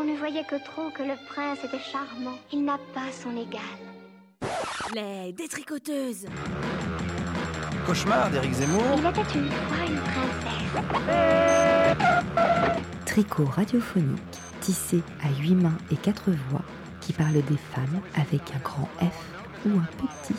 On ne voyait que trop que le prince était charmant. Il n'a pas son égal. Les détricoteuses Cauchemar d'Éric Zemmour. Il était une fois une princesse. Tricot radiophonique, tissé à huit mains et quatre voix, qui parle des femmes avec un grand F ou un petit.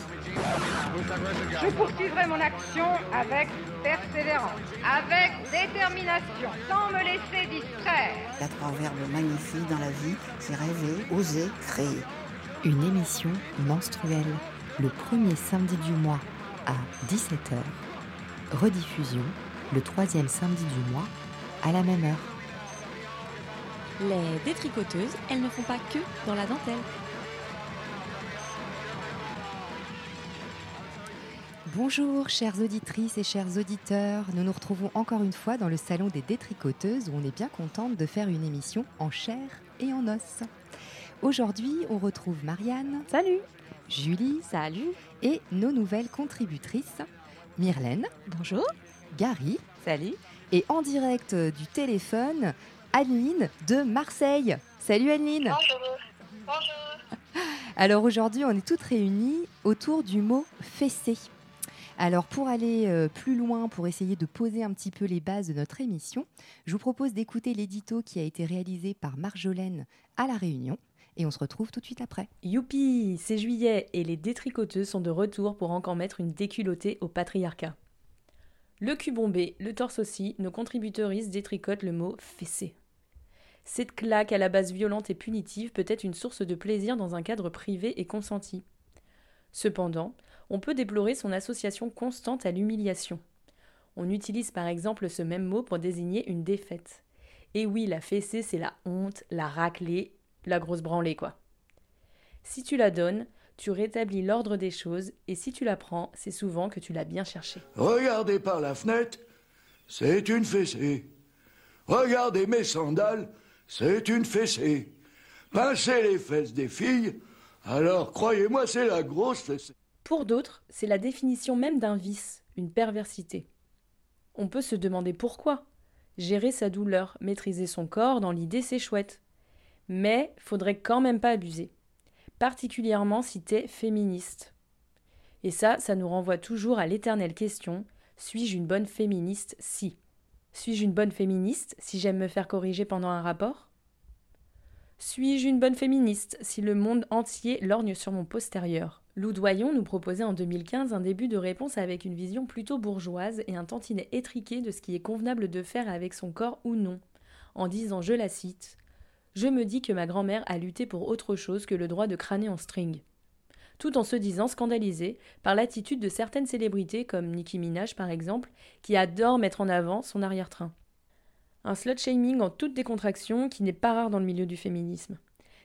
Je poursuivrai mon action avec persévérance, avec détermination, sans me laisser distraire. Il y a trois verbes magnifiques dans la vie, c'est rêver, oser, créer. Une émission menstruelle, le premier samedi du mois à 17h. Rediffusion, le troisième samedi du mois à la même heure. Les détricoteuses, elles ne font pas que dans la dentelle. Bonjour chères auditrices et chers auditeurs, nous nous retrouvons encore une fois dans le salon des détricoteuses où on est bien contente de faire une émission en chair et en os. Aujourd'hui, on retrouve Marianne. Salut Julie. Salut Et nos nouvelles contributrices, Myrlène. Bonjour Gary. Salut Et en direct du téléphone, Adeline de Marseille. Salut Adeline Bonjour. Bonjour. Alors aujourd'hui, on est toutes réunies autour du mot fessé. Alors pour aller euh, plus loin, pour essayer de poser un petit peu les bases de notre émission, je vous propose d'écouter l'édito qui a été réalisé par Marjolaine à La Réunion. Et on se retrouve tout de suite après. Youpi, c'est juillet et les détricoteuses sont de retour pour encore mettre une déculottée au patriarcat. Le cul bombé, le torse aussi, nos contributrices détricotent le mot fessé. Cette claque à la base violente et punitive peut être une source de plaisir dans un cadre privé et consenti. Cependant, on peut déplorer son association constante à l'humiliation. On utilise par exemple ce même mot pour désigner une défaite. Et oui, la fessée, c'est la honte, la raclée, la grosse branlée, quoi. Si tu la donnes, tu rétablis l'ordre des choses, et si tu la prends, c'est souvent que tu l'as bien cherché. Regardez par la fenêtre, c'est une fessée. Regardez mes sandales, c'est une fessée. Pincez les fesses des filles, alors croyez-moi, c'est la grosse fessée. Pour d'autres, c'est la définition même d'un vice, une perversité. On peut se demander pourquoi. Gérer sa douleur, maîtriser son corps, dans l'idée, c'est chouette. Mais faudrait quand même pas abuser. Particulièrement si t'es féministe. Et ça, ça nous renvoie toujours à l'éternelle question suis-je une bonne féministe si? Suis-je une bonne féministe si j'aime me faire corriger pendant un rapport? Suis-je une bonne féministe si le monde entier lorgne sur mon postérieur? Lou Doyon nous proposait en 2015 un début de réponse avec une vision plutôt bourgeoise et un tantinet étriqué de ce qui est convenable de faire avec son corps ou non, en disant, je la cite, Je me dis que ma grand-mère a lutté pour autre chose que le droit de crâner en string. Tout en se disant scandalisée par l'attitude de certaines célébrités, comme Nicki Minaj par exemple, qui adore mettre en avant son arrière-train. Un slut-shaming en toute décontraction qui n'est pas rare dans le milieu du féminisme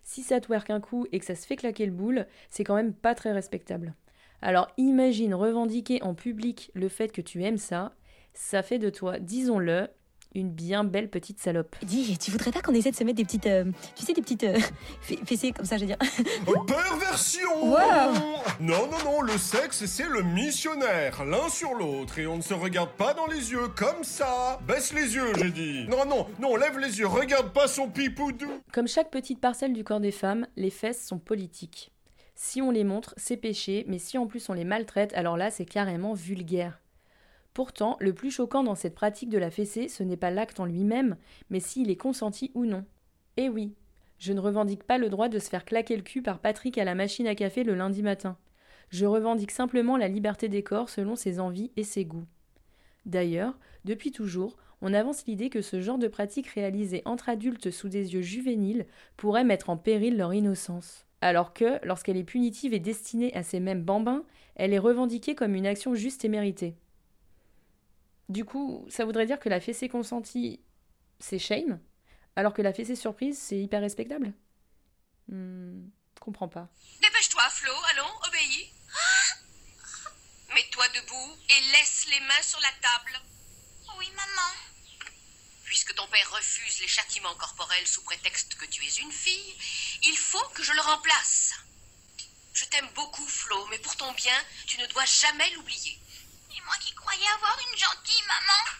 si ça te work un coup et que ça se fait claquer le boule, c'est quand même pas très respectable. Alors imagine revendiquer en public le fait que tu aimes ça, ça fait de toi, disons-le, une bien belle petite salope. Dis, tu voudrais pas qu'on essaie de se mettre des petites. euh, tu sais, des petites. euh, fe- fessées comme ça, je veux dire? Perversion Wow. Non, non, non, le sexe, c'est le missionnaire, l'un sur l'autre, et on ne se regarde pas dans les yeux, comme ça Baisse les yeux, j'ai dit Non, non, non, lève les yeux, regarde pas son pipoudou Comme chaque petite parcelle du corps des femmes, les fesses sont politiques. Si on les montre, c'est péché, mais si en plus on les maltraite, alors là c'est carrément vulgaire. Pourtant, le plus choquant dans cette pratique de la fessée, ce n'est pas l'acte en lui-même, mais s'il est consenti ou non. Eh oui, je ne revendique pas le droit de se faire claquer le cul par Patrick à la machine à café le lundi matin. Je revendique simplement la liberté des corps selon ses envies et ses goûts. D'ailleurs, depuis toujours, on avance l'idée que ce genre de pratique réalisée entre adultes sous des yeux juvéniles pourrait mettre en péril leur innocence. Alors que, lorsqu'elle est punitive et destinée à ces mêmes bambins, elle est revendiquée comme une action juste et méritée. Du coup, ça voudrait dire que la fessée consentie, c'est shame, alors que la fessée surprise, c'est hyper respectable Hmm, comprends pas. Dépêche-toi, Flo, allons, obéis. Mets-toi debout et laisse les mains sur la table. Oui, maman. Puisque ton père refuse les châtiments corporels sous prétexte que tu es une fille, il faut que je le remplace. Je t'aime beaucoup, Flo, mais pour ton bien, tu ne dois jamais l'oublier. Moi qui croyais avoir une gentille maman.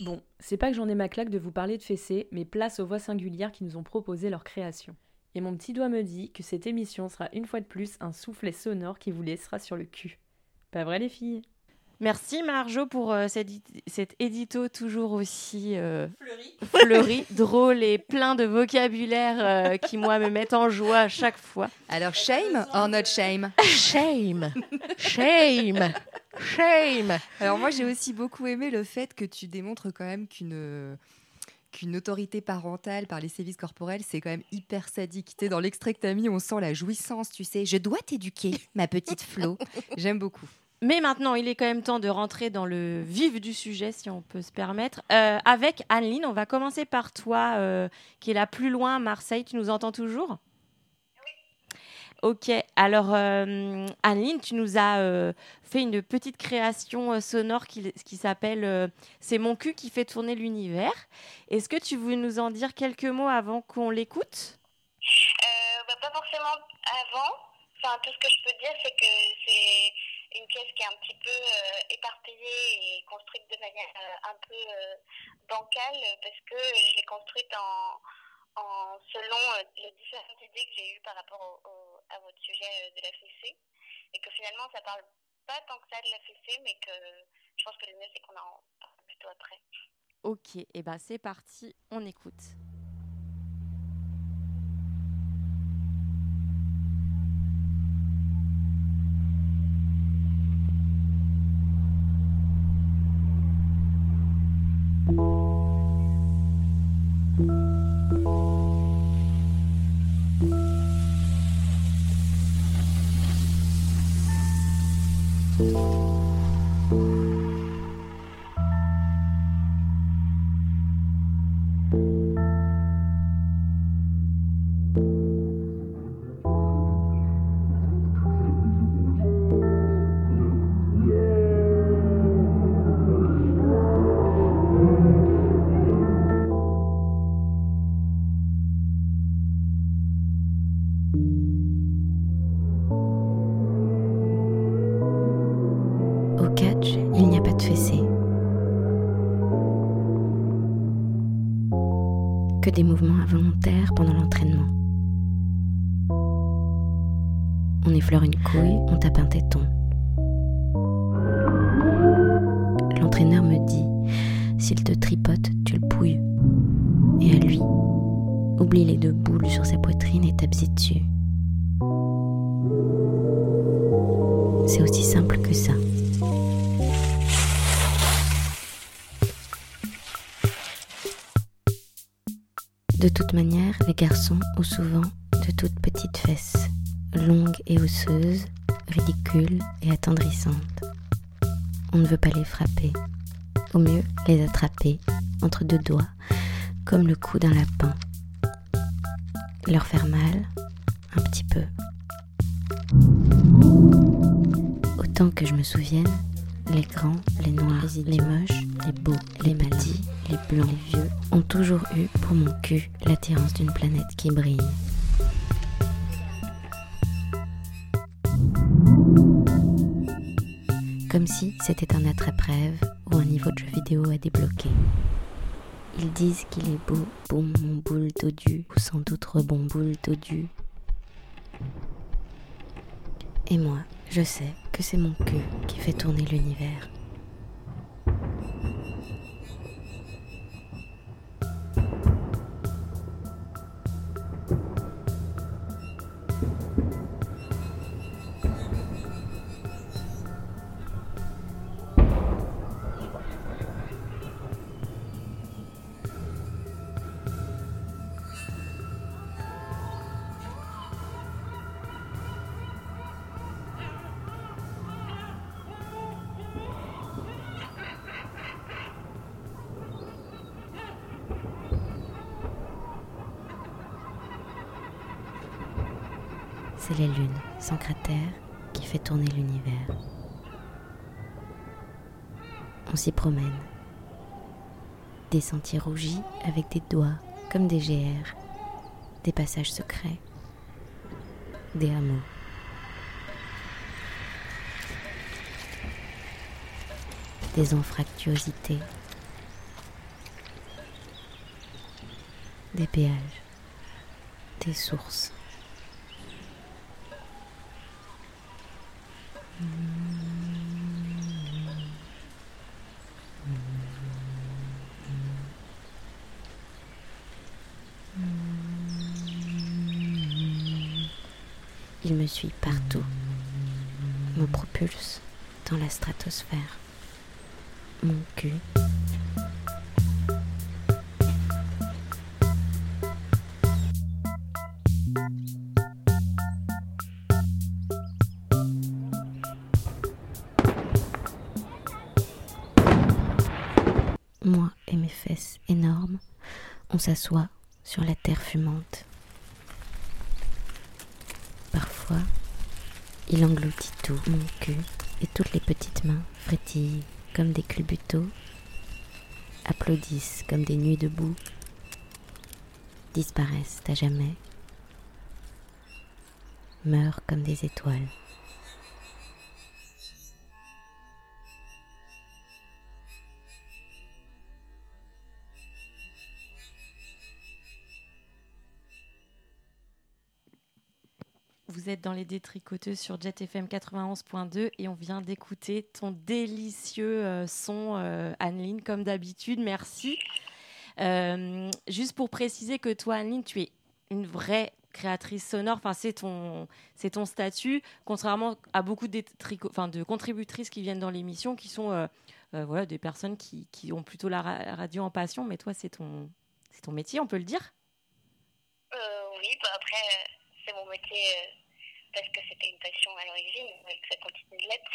Bon, c'est pas que j'en ai ma claque de vous parler de fessées, mais place aux voix singulières qui nous ont proposé leur création. Et mon petit doigt me dit que cette émission sera une fois de plus un soufflet sonore qui vous laissera sur le cul. Pas vrai les filles? Merci Marjo pour euh, cet, cet édito toujours aussi euh, fleuri. drôle et plein de vocabulaire euh, qui moi me mettent en joie à chaque fois. Alors shame or not shame? Shame, shame, shame. Alors moi j'ai aussi beaucoup aimé le fait que tu démontres quand même qu'une qu'une autorité parentale par les sévices corporels, c'est quand même hyper sadique. Tu dans l'extrait que t'as mis, on sent la jouissance, tu sais. Je dois t'éduquer, ma petite Flo. J'aime beaucoup. Mais maintenant, il est quand même temps de rentrer dans le vif du sujet, si on peut se permettre. Euh, avec Anne-Lyne, on va commencer par toi, euh, qui est là plus loin, Marseille. Tu nous entends toujours? Oui. Ok, alors euh, Anne-Lyne, tu nous as fait une petite création sonore qui, qui s'appelle C'est mon cul qui fait tourner l'univers. Est-ce que tu veux nous en dire quelques mots avant qu'on l'écoute? Bah, Pas forcément avant. Enfin, tout ce que je peux dire, c'est que c'est une pièce qui est un petit peu euh, éparpillée et construite de manière euh, un peu euh, bancale parce que je l'ai construite en, en selon les différentes idées que j'ai eues par rapport à votre sujet de la fessée et que finalement ça parle pas tant que ça de la fessée mais que je pense que le mieux c'est qu'on en parle plutôt après. Ok, et eh ben c'est parti, on écoute. L'entraîneur me dit, s'il te tripote, tu le pouilles. Et à lui, oublie les deux boules sur sa poitrine et tape dessus. C'est aussi simple que ça. De toute manière, les garçons ont souvent de toutes petites fesses, longues et osseuses, ridicules et attendrissantes. On ne veut pas les frapper, au mieux les attraper entre deux doigts, comme le cou d'un lapin. Leur faire mal, un petit peu. Autant que je me souvienne, les grands, les noirs, les moches, les beaux, les maudits, les blancs, les vieux ont toujours eu pour mon cul l'attirance d'une planète qui brille. Comme si c'était un attrape-rêve ou un niveau de jeu vidéo à débloquer. Ils disent qu'il est beau, bon mon boule dodu, ou sans doute rebon boule dodu. Et moi, je sais que c'est mon cul qui fait tourner l'univers. C'est la Lune sans cratère qui fait tourner l'univers. On s'y promène. Des sentiers rougis avec des doigts comme des GR, des passages secrets, des hameaux. Des anfractuosités, des péages, des sources. Il me suit partout, me propulse dans la stratosphère. Mon cul s'assoit sur la terre fumante. Parfois, il engloutit tout, mon cul, et toutes les petites mains frétillent comme des culbutos, applaudissent comme des nuits debout, disparaissent à jamais, meurent comme des étoiles. Dans les détricoteuses sur Jet FM 91.2 et on vient d'écouter ton délicieux euh, son, euh, Anneline, comme d'habitude. Merci. Euh, juste pour préciser que toi, Anneline, tu es une vraie créatrice sonore. Enfin, c'est ton, ton statut, contrairement à beaucoup de, enfin, de contributrices qui viennent dans l'émission, qui sont euh, voilà, des personnes qui, qui, ont plutôt la ra radio en passion. Mais toi, c'est ton, ton métier, on peut le dire? Oui, bah après c'est mon métier parce que c'était une passion à l'origine et que ça continue de l'être.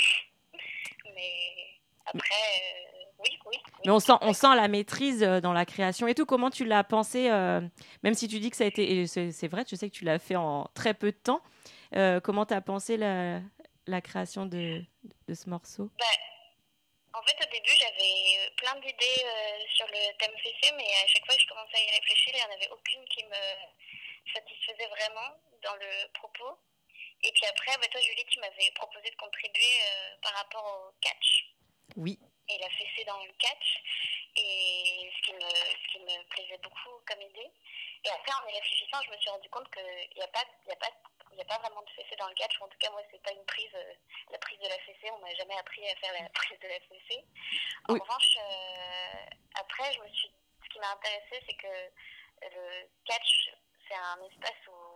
Mais après, euh, oui, oui, oui, Mais on sent, on sent la maîtrise euh, dans la création et tout. Comment tu l'as pensé, euh, même si tu dis que ça a été. C'est vrai, je sais que tu l'as fait en très peu de temps. Euh, comment tu as pensé la, la création de, de ce morceau? Bah, En fait, au début, j'avais plein d'idées sur le thème fessé, mais à chaque fois que je commençais à y réfléchir, il n'y en avait aucune qui me satisfaisait vraiment dans le propos. Et puis après, bah, toi, Julie, tu m'avais proposé de contribuer euh, par rapport au catch. Oui. Et la fessée dans le catch. Et ce qui, me, ce qui me plaisait beaucoup comme idée. Et après, en y réfléchissant, je me suis rendu compte qu'il n'y a pas, y a pas, il y a pas vraiment de fessée dans le catch. En tout cas, moi, c'est pas une prise, euh, la prise de la fessée. On m'a jamais appris à faire la prise de la fessée. En Oui. revanche, euh, après, je me suis, ce qui m'a intéressé, c'est que le catch, c'est un espace où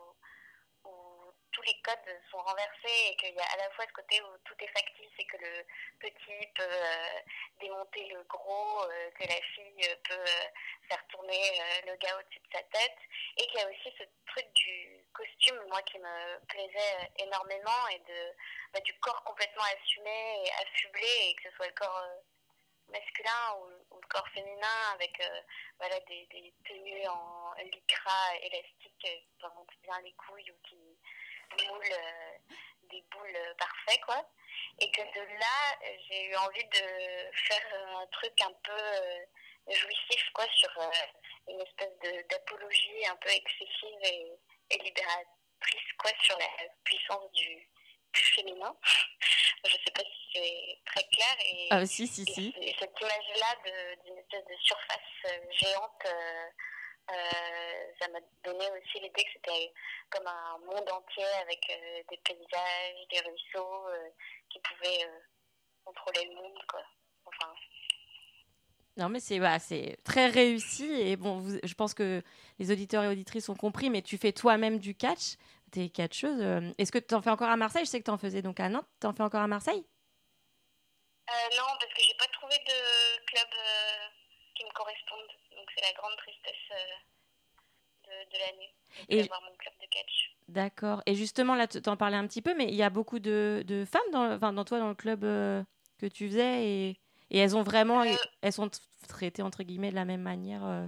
tous les codes sont renversés et qu'il y a à la fois ce côté où tout est factice et que le petit peut euh, démonter le gros, euh, que la fille euh, peut euh, faire tourner euh, le gars au-dessus de sa tête. Et qu'il y a aussi ce truc du costume, moi qui me plaisait euh, énormément et de, bah, du corps complètement assumé et affublé et que ce soit le corps euh, masculin ou, le corps féminin avec euh, voilà, des, tenues en lycra élastique euh, qui remontent bien les couilles ou qui moulent euh, des boules parfaits quoi et que de là j'ai eu envie de faire un truc un peu euh, jouissif quoi sur euh, une espèce d'apologie un peu excessive et, et libératrice quoi sur la puissance du, féminin je sais pas si c'est très clair et Ah, si, si, si. et cette image-là de- d'une espèce de surface géante, euh, ça m'a donné aussi l'idée que c'était comme un monde entier avec euh, des paysages, des ruisseaux euh, qui pouvaient euh, contrôler le monde, quoi. Enfin, Non, mais c'est voilà, très réussi. Et bon, vous- je pense que les auditeurs et auditrices ont compris, mais tu fais toi-même du catch. Tu es catcheuse. euh, Est-ce que tu en fais encore à Marseille? Je sais que tu en faisais donc à Nantes. Tu en fais encore à Marseille? Euh, non, parce que j'ai pas trouvé de club euh, qui me corresponde. C'est la grande tristesse euh, de, de l'année, Et- d'avoir mon club de catch. D'accord. Et justement, là, tu t'en parlais un petit peu, mais il y a beaucoup de, de femmes dans, enfin, dans toi, dans le club euh, que tu faisais, et, et elles ont vraiment, Euh. elles sont traitées entre guillemets de la même manière euh,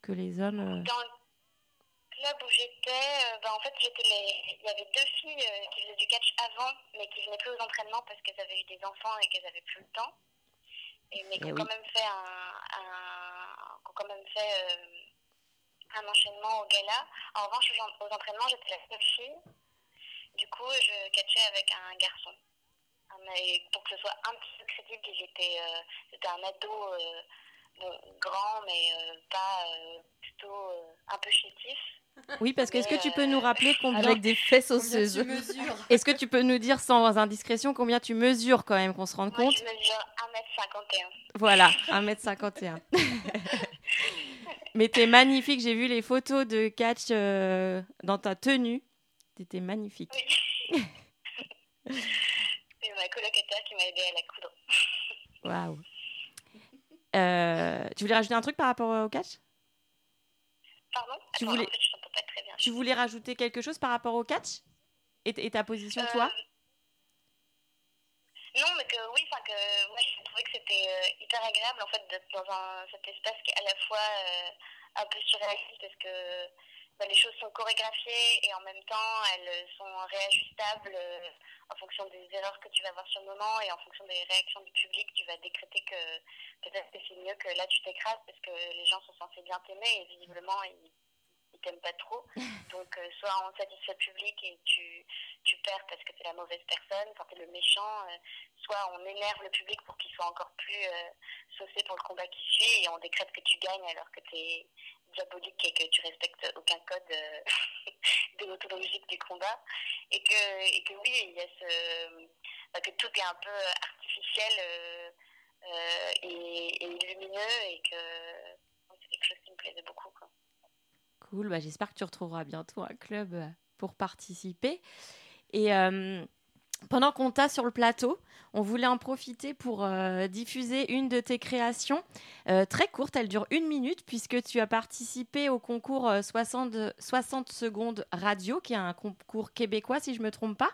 que les hommes. Dans le club où j'étais, ben, en fait, j'étais les... il y avait deux filles qui faisaient du catch avant, mais qui venaient plus aux entraînements parce qu'elles avaient eu des enfants et qu'elles avaient plus le temps. Et, mais qui Eh ont oui. quand même fait un, un- qui ont quand même fait euh, un enchaînement au gala. En revanche, aux, en- aux entraînements, j'étais la seule fille. Du coup, je catchais avec un garçon. Et pour que ce soit un petit peu crédible, il était, euh, c'était un ado euh, bon, grand, mais pas plutôt un peu chétif. Oui, parce que est-ce que tu peux nous rappeler combien avec des fesses osseuses Est-ce que tu peux nous dire sans indiscrétion combien tu mesures quand même qu'on se rende Moi, compte je mesure 1m51. Voilà, 1m51. Mais t'es magnifique, j'ai vu les photos de catch euh, dans ta tenue. T'étais magnifique. Oui. C'est ma colocataire qui m'a aidé à la coudre. Waouh. Euh, tu voulais rajouter un truc par rapport au catch? Pardon? Tu voulais- en fait, je t'entends pas très bien. Tu voulais rajouter quelque chose par rapport au catch? Et, et ta position, toi? Euh, Non, mais que oui, enfin que moi j'ai trouvé que c'était euh, hyper agréable en fait d'être dans un, cet espace qui est à la fois euh, un peu surréaliste parce que les choses sont chorégraphiées et en même temps elles sont réajustables euh, en fonction des erreurs que tu vas avoir sur le moment et en fonction des réactions du public, tu vas décréter que peut-être que c'est mieux que là tu t'écrases parce que les gens sont censés bien t'aimer et visiblement ils ils t'aiment pas trop. Donc, euh, soit on satisfait le public et tu, tu perds parce que tu es la mauvaise personne, quand tu es le méchant, euh, soit on énerve le public pour qu'il soit encore plus euh, saucé pour le combat qui suit et on décrète que tu gagnes alors que tu es diabolique et que tu respectes aucun code euh, déontologique du combat. Et que, et que oui, il y a ce. bah, que tout est un peu artificiel euh, euh, et, lumineux et que c'est quelque chose qui me plaisait beaucoup. Cool, bah, j'espère que tu retrouveras bientôt un club euh, pour participer. Et euh, pendant qu'on t'a sur le plateau, on voulait en profiter pour euh, diffuser une de tes créations euh, très courte. Elle dure une minute puisque tu as participé au concours euh, 60, 60 secondes radio, qui est un concours québécois si je ne me trompe pas.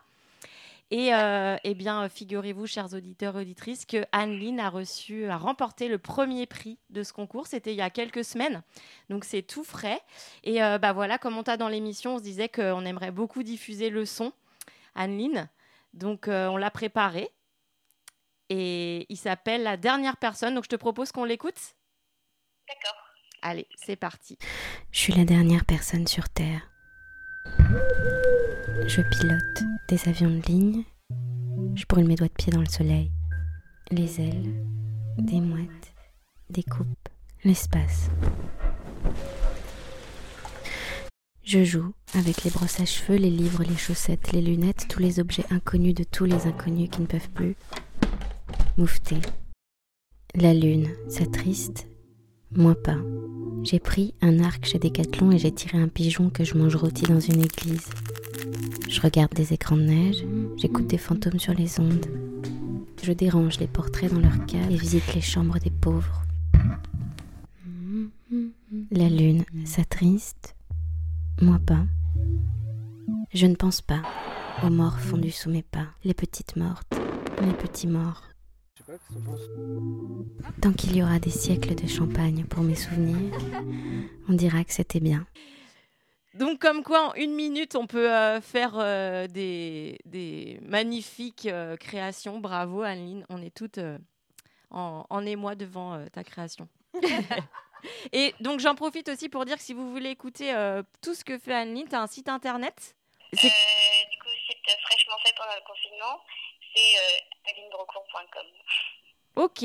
Et euh, eh bien, figurez-vous, chers auditeurs et auditrices, que Anne-Lyne a reçu, a remporté le premier prix de ce concours. C'était il y a quelques semaines, donc c'est tout frais. Et euh, bah voilà, comme on t'a dans l'émission, on se disait qu'on aimerait beaucoup diffuser le son, Anne-Lyne. Donc euh, on l'a préparé. Et il s'appelle La dernière personne. Donc je te propose qu'on l'écoute. D'accord. Allez, c'est parti. Je suis la dernière personne sur Terre. Je pilote des avions de ligne. Je brûle mes doigts de pied dans le soleil. Les ailes, des mouettes, des coupes, l'espace. Je joue avec les brosses à cheveux, les livres, les chaussettes, les lunettes, tous les objets inconnus de tous les inconnus qui ne peuvent plus moufter. La lune s'attriste, moi pas. J'ai pris un arc chez Decathlon et j'ai tiré un pigeon que je mange rôti dans une église. Je regarde des écrans de neige, j'écoute des fantômes sur les ondes. Je dérange les portraits dans leur cas et visite les chambres des pauvres. La lune s'attriste, moi pas. Je ne pense pas aux morts fondus sous mes pas, les petites mortes, les petits morts. Tant qu'il y aura des siècles de champagne pour mes souvenirs, on dira que c'était bien. Donc, comme quoi, en une minute, on peut euh, faire euh, des, des magnifiques euh, créations. Bravo, Anne-Lyne. On est toutes euh, en, en émoi devant euh, ta création. Et donc, j'en profite aussi pour dire que si vous voulez écouter euh, tout ce que fait Anne-Lyne, tu as un site internet? C'est- Euh, du coup, site fraîchement fait pendant le confinement, c'est euh. Ok,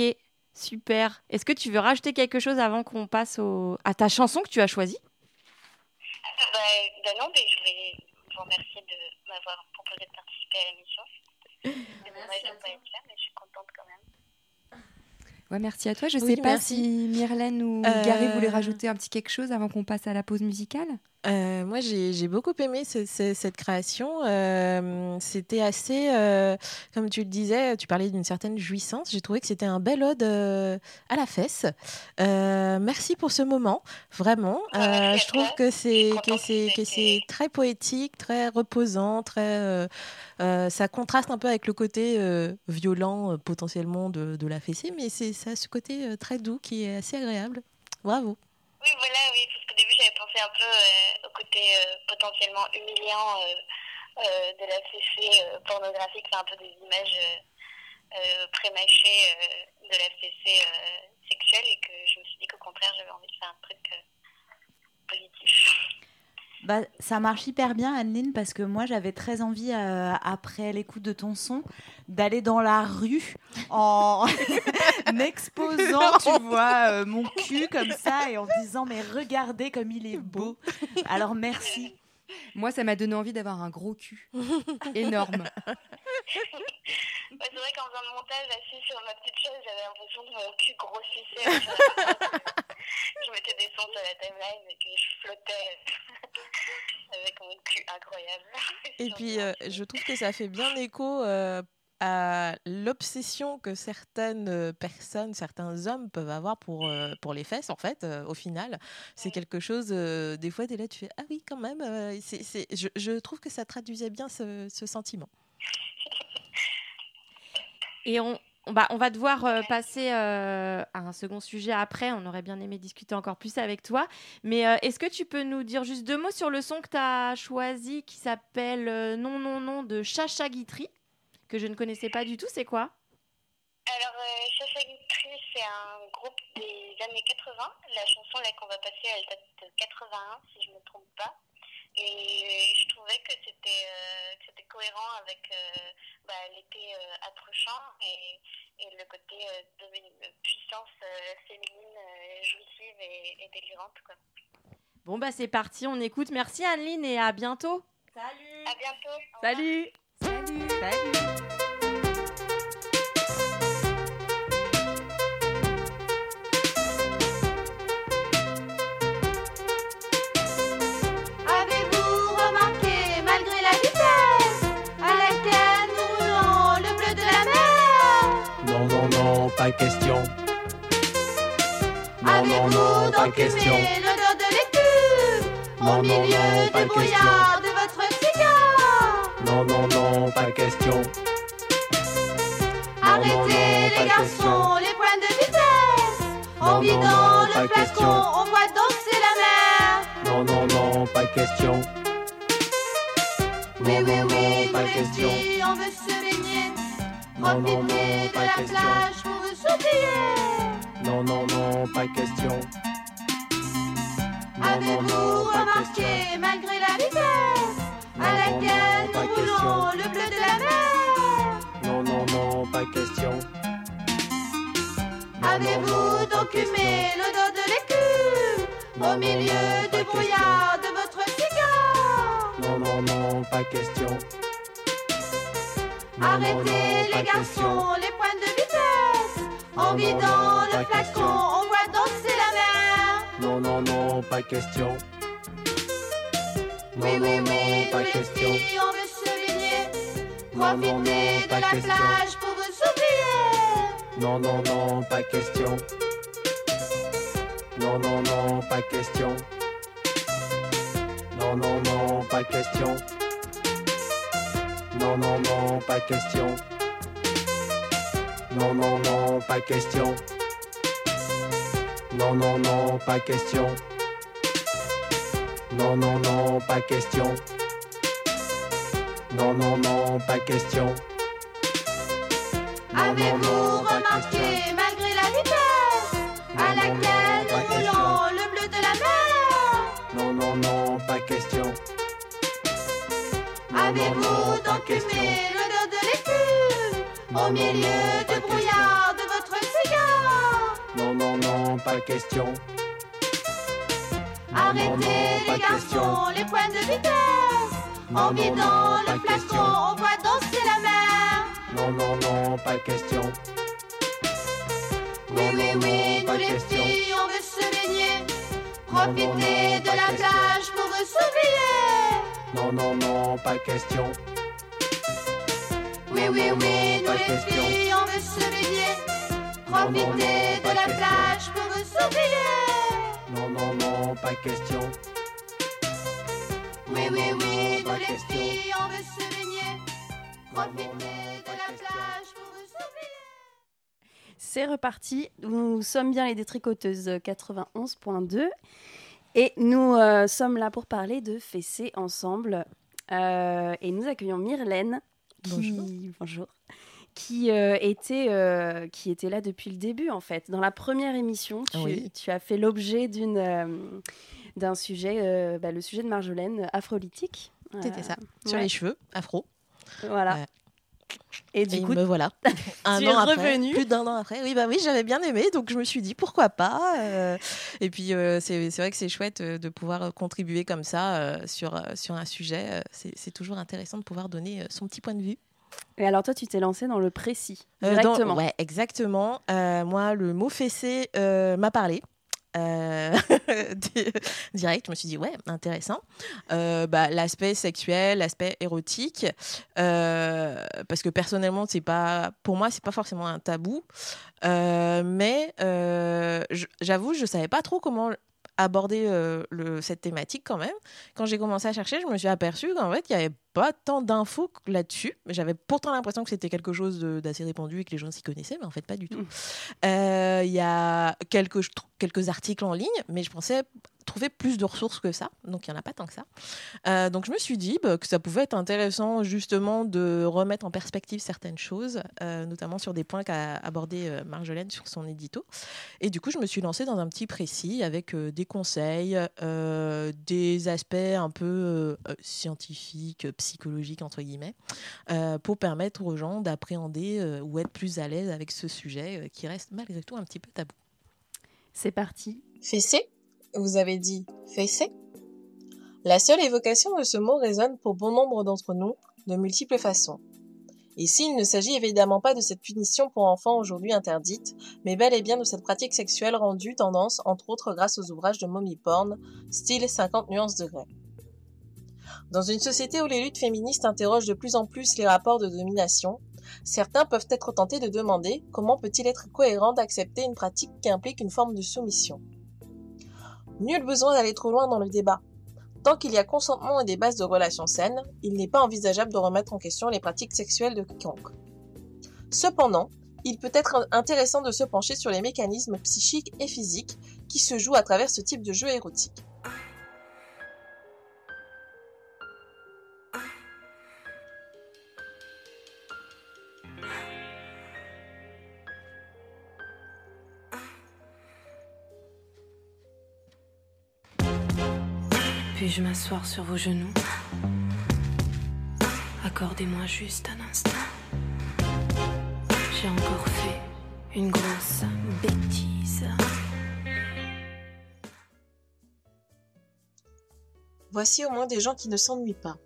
super. Est-ce que tu veux rajouter quelque chose avant qu'on passe au... à ta chanson que tu as choisie? Ah, bah, bah non, mais je voulais vous remercier de m'avoir proposé de participer à l'émission. Dommage de ne pas être là, mais je suis contente quand même. Ouais, merci à toi. Je Oui, sais pas merci. si Myrlène ou Euh, Gary voulaient rajouter un petit quelque chose avant qu'on passe à la pause musicale. Euh, moi, j'ai beaucoup aimé ce- ce- cette création. Euh, c'était assez, euh, comme tu le disais, tu parlais d'une certaine jouissance. J'ai trouvé que c'était un bel ode à la fesse. Merci pour ce moment, vraiment. Je trouve que c'est que très poétique, très reposant, très. ça contraste un peu avec le côté violent potentiellement de, de la fessée, mais c'est ça a ce côté très doux qui est assez agréable. Bravo. Oui, voilà, oui, parce qu'au début, j'avais pensé un peu euh, au côté euh, potentiellement humiliant euh, euh, de la euh, pornographique, enfin, un peu des images euh, euh, prémâchées euh, de la euh, sexuelle, et que je me suis dit qu'au contraire, j'avais envie de faire un truc euh, positif. Bah, ça marche hyper bien, Anneline, parce que moi, j'avais très envie, euh, après l'écoute de ton son, d'aller dans la rue en exposant, tu vois, euh, mon cul comme ça et en disant, mais regardez comme il est beau. Alors, merci. Moi, ça m'a donné envie d'avoir un gros cul. Énorme. Ouais, c'est vrai qu'en faisant le montage, assis sur ma petite chaise, j'avais l'impression que mon cul grossissait. je mettais des sons sur la timeline et que je flottais avec mon cul incroyable. Et puis, euh, je trouve que ça fait bien écho euh, à l'obsession que certaines euh, personnes, certains hommes peuvent avoir pour, euh, pour les fesses, en fait, euh, au final. C'est quelque chose, euh, des fois, tu es là, tu fais Ah oui, quand même. je, je trouve que ça traduisait bien ce, ce sentiment. Et on, va, on va devoir euh, passer euh, à un second sujet après. On aurait bien aimé discuter encore plus avec toi. Mais euh, est-ce que tu peux nous dire juste deux mots sur le son que tu as choisi qui s'appelle Non, non, non de Chacha Guitry, que je ne connaissais pas du tout. C'est quoi? Alors, euh, Chacha Guitry, c'est un groupe des années 80. La chanson là qu'on va passer, elle date de 81, si je ne me trompe pas. Et je trouvais que c'était euh, cohérent avec euh, bah, l'été euh, approchant et, et le côté euh, de puissance euh, féminine euh, jouissive et, et délirante. Quoi. Bon, bah c'est parti, on écoute. Merci Anneline et à bientôt. Salut À bientôt Salut Avez-vous remarqué, malgré la vitesse, à laquelle nous roulons le bleu de la mer? Non, non, non, pas question. Avez-vous occupé le nord de l'étude au milieu des? Non, non, non, pas question. Non, non, Arrêtez non, les garçons, question. les points de vitesse En vidant le flacon, question. on voit danser la mer Non, non, non, pas question. Oui, Non, oui, non, oui, pas question. filles, on veut se baigner Non, non, non, Profiter de la question. plage pour vous oublier Non, non, non, pas question. Avez-vous remarqué, malgré la vitesse à Non, laquelle nous roulons le bleu de la mer Non, non, non, pas question. Avez-vous donc aimé l'odeur de l'écume au milieu du brouillard de votre cigare Non, non, non, pas question. Arrêtez les garçons, les points de vitesse. En vidant le flacon, on voit danser la mer. Non, non, non, pas question. Non, oui, non, oui, non, pas les question. on veut se Non, non, non, pas la question. plage pour vous oublier Non, non, non, pas question. Non, non, non, pas question. Non, non, non, pas question. Non, non, non, pas question. Non, non, non, pas question. Non, non, non, pas question. Non, non, non, pas question. Non, non, non, pas question. Avez-vous remarqué, question. malgré la vitesse à Non, laquelle non, nous roulons le bleu de la mer Non, non, non, pas question. Avez-vous donc aimé l'odeur de l'écume au milieu du brouillard de votre cigare Non, non, non, pas question. Arrêtez les garçons, les points de vitesse. En vidant le question. on voit danser la mer. Non, non, non, pas question. Oui, oui, oui, nous les filles, on veut se baigner. Profiter non, de la plage pour vous oublier Non, non, non, pas question. Oui, oui, oui, nous les filles, on veut se baigner. Profiter de la plage pour vous oublier Non, non, non, pas question. Oui, oui, non, oui, non, pas les question. filles, on veut se baigner Profiter non, de la question. plage pour vous oublier C'est reparti. Nous sommes bien les détricoteuses 91.2 et nous euh, sommes là pour parler de fessées ensemble. Euh, et nous accueillons Myrlène. Qui... Bonjour. Qui, euh, était, euh, qui était là depuis le début en fait. Dans la première émission, tu, Oui. tu as fait l'objet d'une euh, d'un sujet, bah, le sujet de Marjolaine, afrolytique. C'était ça. Sur ouais. les cheveux, afro. Voilà. Et du Et coup, me voilà. Un tu an es après, plus d'un an après. Oui, bah oui, j'avais bien aimé, donc je me suis dit pourquoi pas. euh, et puis euh, c'est vrai que c'est chouette de pouvoir contribuer comme ça euh, sur, sur un sujet. C'est toujours intéressant de pouvoir donner son petit point de vue. Et alors toi, tu t'es lancée dans le précis, Euh, dans- directement. ouais, exactement. Euh, moi, le mot fessé euh, m'a parlé. Di- direct, je me suis dit ouais intéressant bah, l'aspect sexuel l'aspect érotique parce que personnellement c'est pas pour moi c'est pas forcément un tabou mais je- j'avoue je savais pas trop comment aborder euh, le, cette thématique quand même. Quand j'ai commencé à chercher je me suis aperçue qu'en fait il y avait pas tant d'infos là-dessus. J'avais pourtant l'impression que c'était quelque chose d'assez répandu et que les gens s'y connaissaient mais en fait pas du tout. Euh, Il y a quelques, quelques articles en ligne, mais je pensais trouver plus de ressources que ça, donc il n'y en a pas tant que ça. Euh, donc je me suis dit bah, que ça pouvait être intéressant justement de remettre en perspective certaines choses, euh, notamment sur des points qu'a abordé euh, Marjolaine sur son édito. Et du coup, je me suis lancée dans un petit précis avec euh, des conseils, euh, des aspects un peu scientifiques, psychologiques, entre guillemets, euh, pour permettre aux gens d'appréhender euh, ou être plus à l'aise avec ce sujet euh, qui reste malgré tout un petit peu tabou. C'est parti. Fessé? Vous avez dit fessé La seule évocation de ce mot résonne pour bon nombre d'entre nous de multiples façons. Ici, il ne s'agit évidemment pas de cette punition pour enfants aujourd'hui interdite, mais bel et bien de cette pratique sexuelle rendue tendance, entre autres grâce aux ouvrages de mommy porn, style 50 nuances de grès. Dans une société où les luttes féministes interrogent de plus en plus les rapports de domination, certains peuvent être tentés de demander comment peut-il être cohérent d'accepter une pratique qui implique une forme de soumission. Nul besoin d'aller trop loin dans le débat. Tant qu'il y a consentement et des bases de relations saines, il n'est pas envisageable de remettre en question les pratiques sexuelles de quiconque. Cependant, il peut être intéressant de se pencher sur les mécanismes psychiques et physiques qui se jouent à travers ce type de jeu érotique. Puis-je m'asseoir sur vos genoux Accordez-moi juste un instant. J'ai encore fait une grosse bêtise. Voici au moins des gens qui ne s'ennuient pas.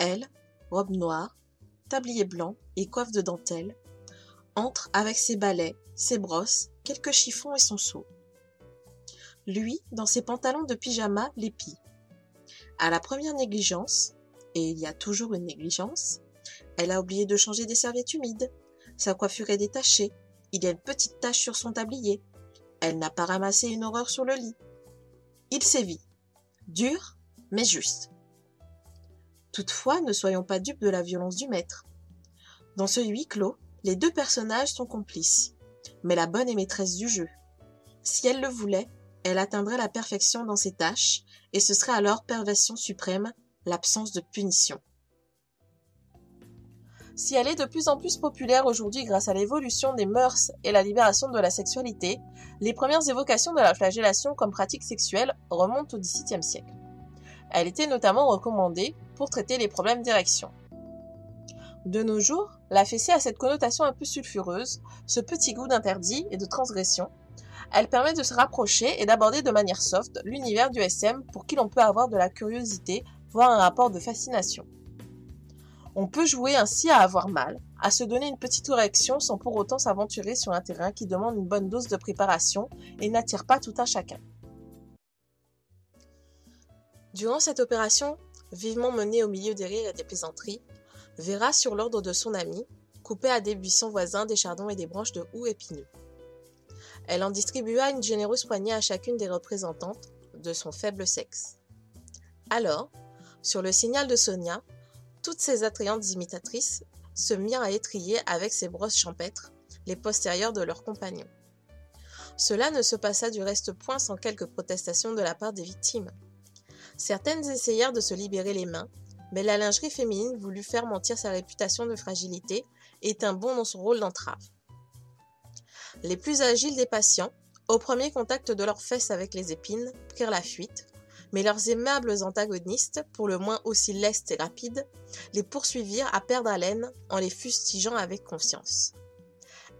Elle, robe noire, tablier blanc et coiffe de dentelle, entre avec ses balais, ses brosses, quelques chiffons et son seau. Lui, dans ses pantalons de pyjama, l'épi. À la première négligence, et il y a toujours une négligence, elle a oublié de changer des serviettes humides. Sa coiffure est détachée. Il y a une petite tache sur son tablier. Elle n'a pas ramassé une horreur sur le lit. Il sévit. Dur, mais juste. Toutefois, ne soyons pas dupes de la violence du maître. Dans ce huis clos, les deux personnages sont complices. Mais la bonne est maîtresse du jeu. Si elle le voulait, elle atteindrait la perfection dans ses tâches, et ce serait alors perversion suprême, l'absence de punition. Si elle est de plus en plus populaire aujourd'hui grâce à l'évolution des mœurs et la libération de la sexualité, les premières évocations de la flagellation comme pratique sexuelle remontent au XVIIe siècle. Elle était notamment recommandée pour traiter les problèmes d'érection. De nos jours, la fessée a cette connotation un peu sulfureuse, ce petit goût d'interdit et de transgression. Elle permet de se rapprocher et d'aborder de manière soft l'univers du SM pour qui l'on peut avoir de la curiosité, voire un rapport de fascination. On peut jouer ainsi à avoir mal, à se donner une petite érection sans pour autant s'aventurer sur un terrain qui demande une bonne dose de préparation et n'attire pas tout un chacun. Durant cette opération, vivement menée au milieu des rires et des plaisanteries, Vera, sur l'ordre de son ami, coupait à des buissons voisins des chardons et des branches de houx épineux. Elle en distribua une généreuse poignée à chacune des représentantes de son faible sexe. Alors, sur le signal de Sonia, toutes ces attrayantes imitatrices se mirent à étrier avec ses brosses champêtres les postérieurs de leurs compagnons. Cela ne se passa du reste point sans quelques protestations de la part des victimes. Certaines essayèrent de se libérer les mains, mais la lingerie féminine voulut faire mentir sa réputation de fragilité et tint bon dans son rôle d'entrave. Les plus agiles des patients, au premier contact de leurs fesses avec les épines, prirent la fuite, mais leurs aimables antagonistes, pour le moins aussi lestes et rapides, les poursuivirent à perdre haleine en les fustigeant avec conscience.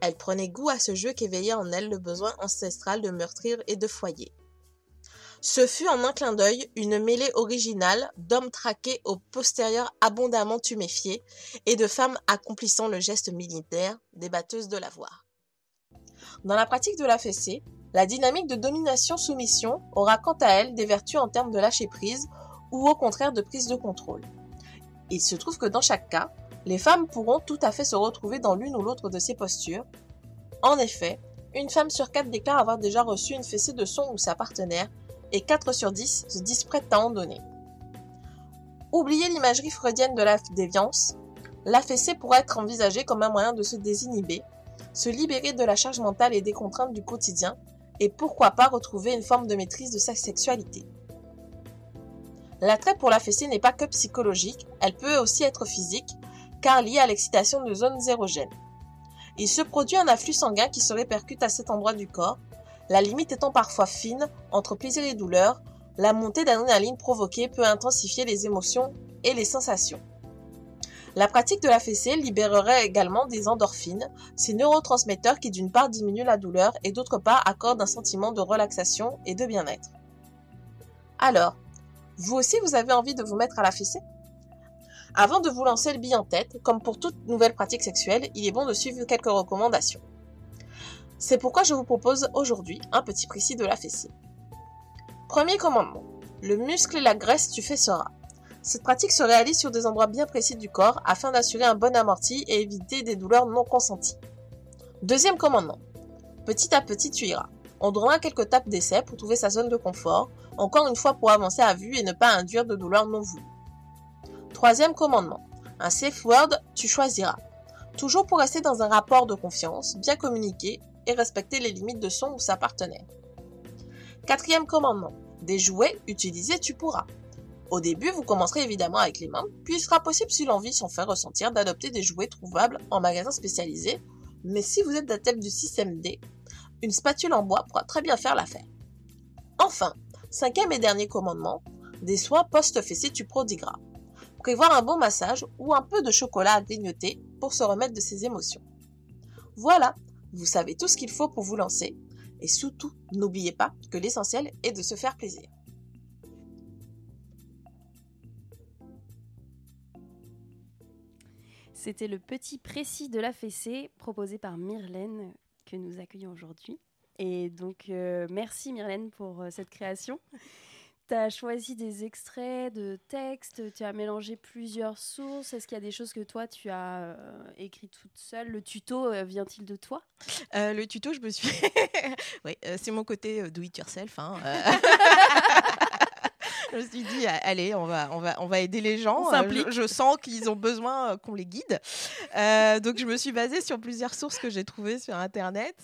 Elle prenait goût à ce jeu qu'éveillait en elle le besoin ancestral de meurtrir et de foyer. Ce fut en un clin d'œil une mêlée originale d'hommes traqués au postérieur abondamment tuméfiés et de femmes accomplissant le geste militaire des batteuses de lavoir. Dans la pratique de la fessée, la dynamique de domination-soumission aura quant à elle des vertus en termes de lâcher prise ou au contraire de prise de contrôle. Il se trouve que dans chaque cas, les femmes pourront tout à fait se retrouver dans l'une ou l'autre de ces postures. En effet, une femme sur quatre déclare avoir déjà reçu une fessée de son ou sa partenaire et 4 sur 10 se disent prêtes à en donner. Oubliez l'imagerie freudienne de la déviance, la fessée pourrait être envisagée comme un moyen de se désinhiber, se libérer de la charge mentale et des contraintes du quotidien, et pourquoi pas retrouver une forme de maîtrise de sa sexualité. L'attrait pour la fessée n'est pas que psychologique, elle peut aussi être physique, car liée à l'excitation de zones érogènes. Il se produit un afflux sanguin qui se répercute à cet endroit du corps, la limite étant parfois fine entre plaisir et douleur, la montée d'adrénaline provoquée peut intensifier les émotions et les sensations. La pratique de la fessée libérerait également des endorphines, ces neurotransmetteurs qui d'une part diminuent la douleur et d'autre part accordent un sentiment de relaxation et de bien-être. Alors, vous aussi vous avez envie de vous mettre à la fessée? Avant de vous lancer le billet en tête, comme pour toute nouvelle pratique sexuelle, il est bon de suivre quelques recommandations. C'est pourquoi je vous propose aujourd'hui un petit précis de la fessée. Premier commandement. Le muscle et la graisse tu fesseras. Cette pratique se réalise sur des endroits bien précis du corps afin d'assurer un bon amorti et éviter des douleurs non consenties. Deuxième commandement. Petit à petit tu iras. On donnera quelques tapes d'essai pour trouver sa zone de confort, encore une fois pour avancer à vue et ne pas induire de douleurs non voulues. Troisième commandement. Un safe word, tu choisiras. Toujours pour rester dans un rapport de confiance, bien communiquer et respecter les limites de son ou sa partenaire. Quatrième commandement. Des jouets utilisés tu pourras. Au début, vous commencerez évidemment avec les mains, puis il sera possible si l'envie s'en fait ressentir d'adopter des jouets trouvables en magasins spécialisés, mais si vous êtes d'adepte du système D, une spatule en bois pourra très bien faire l'affaire. Enfin, cinquième et dernier commandement, des soins post-fessés tu prodigueras. Prévoir un bon massage ou un peu de chocolat à grignoter pour se remettre de ses émotions. Voilà, vous savez tout ce qu'il faut pour vous lancer. Et surtout, n'oubliez pas que l'essentiel est de se faire plaisir. C'était le petit précis de la fessée proposé par Myrlène que nous accueillons aujourd'hui. Et donc, euh, merci Myrlène pour euh, cette création. Tu as choisi des extraits de textes, tu as mélangé plusieurs sources. Est-ce qu'il y a des choses que toi, tu as euh, écrites toute seule? Le tuto euh, vient-il de toi? Euh, le tuto, je me suis. oui, c'est mon côté do it yourself. hein. je me suis dit, allez, on va, on va, on va aider les gens. Euh, je, je sens qu'ils ont besoin euh, qu'on les guide. Euh, donc, je me suis basée sur plusieurs sources que j'ai trouvées sur Internet.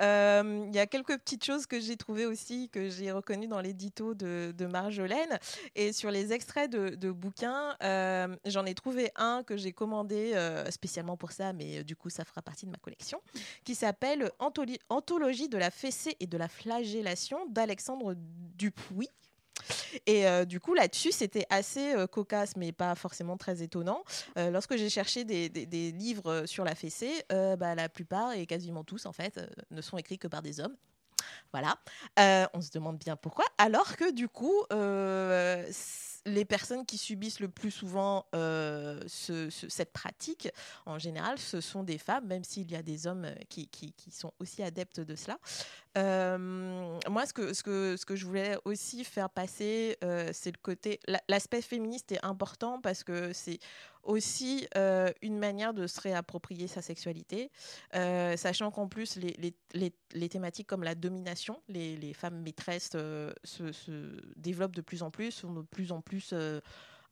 Euh, Il y a quelques petites choses que j'ai trouvées aussi, que j'ai reconnues dans l'édito de, de Marjolaine. Et sur les extraits de, de bouquins, euh, j'en ai trouvé un que j'ai commandé spécialement pour ça, mais du coup, ça fera partie de ma collection, qui s'appelle Anthologie de la fessée et de la flagellation d'Alexandre Dupuis. Et euh, du coup, là-dessus, c'était assez euh, cocasse, mais pas forcément très étonnant. Euh, lorsque j'ai cherché des, livres sur la fessée, bah, la plupart, et quasiment tous en fait, ne sont écrits que par des hommes. Voilà. On se demande bien pourquoi. Alors que du coup, les personnes qui subissent le plus souvent ce- ce- cette pratique, en général, ce sont des femmes, même s'il y a des hommes qui sont aussi adeptes de cela. Euh, moi, ce que, ce, que, ce que je voulais aussi faire passer, euh, c'est le côté. la- L'aspect féministe est important parce que c'est aussi euh, une manière de se réapproprier sa sexualité, sachant qu'en plus, les, les, les, les thématiques comme la domination, les, femmes maîtresses se, se développent de plus en plus, sont de plus en plus.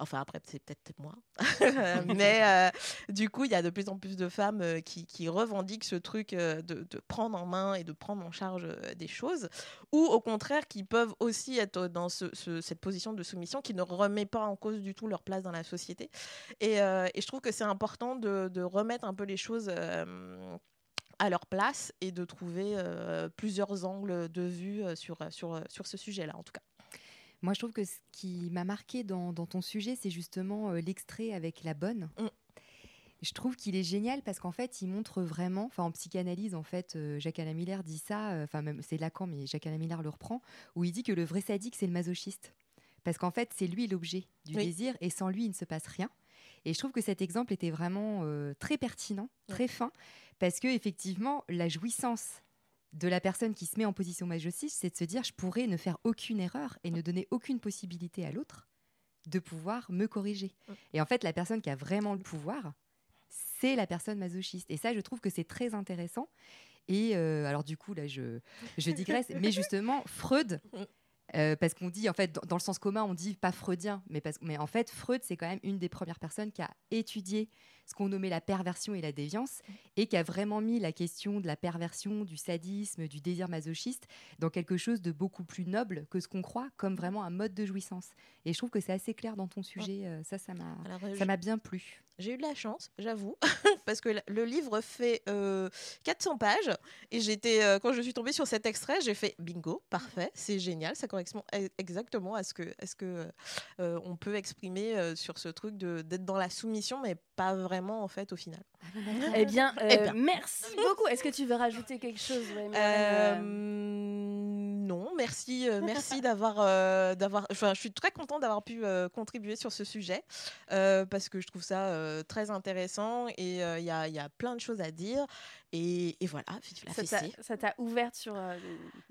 Enfin, après, c'est peut-être moi. Mais euh, du coup, il y a de plus en plus de femmes euh, qui, qui revendiquent ce truc euh, de, de prendre en main et de prendre en charge des choses. Ou au contraire, qui peuvent aussi être dans ce- ce- cette position de soumission qui ne remet pas en cause du tout leur place dans la société. Et, et je trouve que c'est important de, de remettre un peu les choses. à leur place et de trouver euh, plusieurs angles de vue sur, sur, sur ce sujet-là, en tout cas. Moi, je trouve que ce qui m'a marqué dans, dans ton sujet, c'est justement euh, l'extrait avec la bonne. Je trouve qu'il est génial parce qu'en fait, il montre vraiment, enfin en psychanalyse, en fait, euh, Jacques Alain Miller dit ça, euh, enfin même c'est Lacan, mais Jacques Alain Miller le reprend, où il dit que le vrai sadique, c'est le masochiste. Parce qu'en fait, c'est lui l'objet du Oui. désir et sans lui, il ne se passe rien. Et je trouve que cet exemple était vraiment euh, très pertinent, très fin, parce que effectivement, la jouissance de la personne qui se met en position masochiste, c'est de se dire je pourrais ne faire aucune erreur et ne donner aucune possibilité à l'autre de pouvoir me corriger. Et en fait, la personne qui a vraiment le pouvoir, c'est la personne masochiste. Et ça, je trouve que c'est très intéressant. Et euh, alors du coup, là, je, je digresse. mais justement, Freud, euh, parce qu'on dit, en fait, dans, dans le sens commun, on dit pas freudien, mais, parce, mais en fait, Freud, c'est quand même une des premières personnes qui a étudié ce qu'on nommait la perversion et la déviance, et qui a vraiment mis la question de la perversion, du sadisme, du désir masochiste dans quelque chose de beaucoup plus noble que ce qu'on croit, comme vraiment un mode de jouissance. Et je trouve que c'est assez clair dans ton sujet. euh, ça, ça m'a, euh, ça m'a bien plu. J'ai eu de la chance, j'avoue, parce que le- livre fait euh, 400 pages et j'étais euh, quand je suis tombée sur cet extrait, j'ai fait bingo, parfait, c'est génial, ça correspond e- exactement à ce que est-ce que euh, on peut exprimer sur ce truc de d'être dans la soumission, mais pas vraiment en fait au final. Eh bien, euh, Eh bien. merci beaucoup. Est-ce que tu veux rajouter quelque chose, ouais, Euh, euh, non, merci, euh, merci d'avoir, euh, d'avoir. Enfin, je suis très contente d'avoir pu euh, contribuer sur ce sujet euh, parce que je trouve ça euh, très intéressant et euh, il y, a, il y a plein de choses à dire et, et voilà, vive la ça t'a- fessée. ça t'a ouverte sur euh,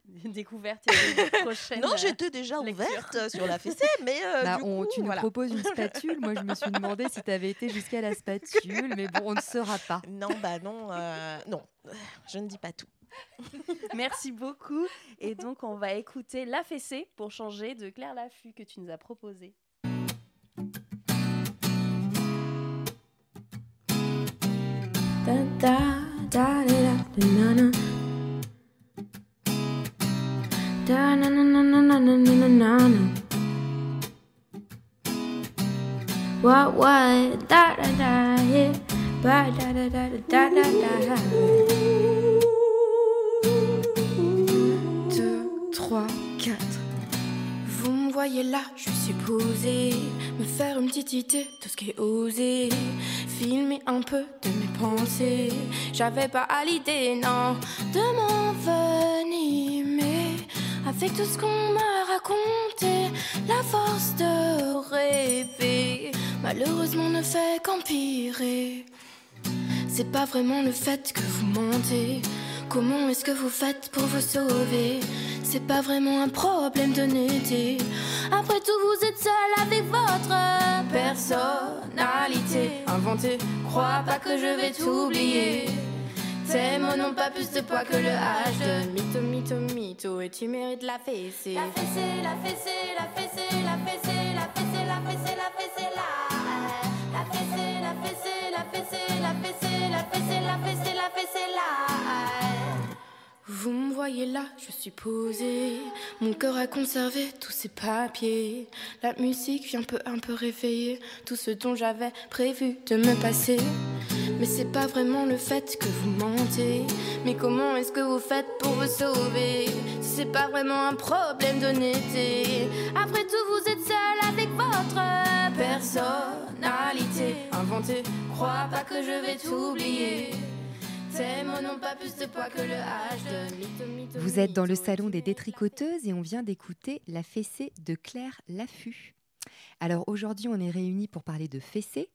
des découvertes et des prochaines. Non, j'étais déjà ouverte sur la fessée, mais euh, Bah, du on- coup, tu nous voilà. proposes une spatule. Moi, je me suis demandé si tu avais été jusqu'à la spatule, mais bon, on ne saura pas. Non, bah non, euh, non, je ne dis pas tout. Merci beaucoup. Et donc, on va écouter La Fessée pour changer de Claire Laffut que tu nous as proposé. Deux, trois, quatre. Vous me voyez là, je suis posée, me faire une petite idée de ce qui est osé, filmer un peu de mes pensées. J'avais pas à l'idée, non, de m'envenimer avec tout ce qu'on m'a raconté. La force de rêver, malheureusement, ne fait qu'empirer. C'est pas vraiment le fait que vous mentez. Comment est-ce que vous faites pour vous sauver? C'est pas vraiment un problème d'honnêteté. Après tout, vous êtes seul avec votre personnalité inventée. Crois pas que je vais t'oublier. Tes mots n'ont pas plus de poids que le H de mytho, mytho, mytho. Et tu mérites la fessée. La fessée, la fessée, la fessée, la fessée, la fessée, la fessée, la fessée, Vous me voyez là, je suis posée. Mon cœur a conservé tous ces papiers. La musique vient peu un peu réveiller tout ce dont j'avais prévu de me passer. Mais c'est pas vraiment le fait que vous mentez. Mais comment est-ce que vous faites pour vous sauver? Si c'est pas vraiment un problème d'honnêteté. Après tout, vous êtes seul avec votre personnalité inventée. Crois pas que je vais t'oublier. Tes mots n'ont pas plus de poids que le H de mytho, mytho, Vous êtes dans le salon des détricoteuses et on vient d'écouter La fessée de Claire Laffut. Alors aujourd'hui, on est réunis pour parler de fessée.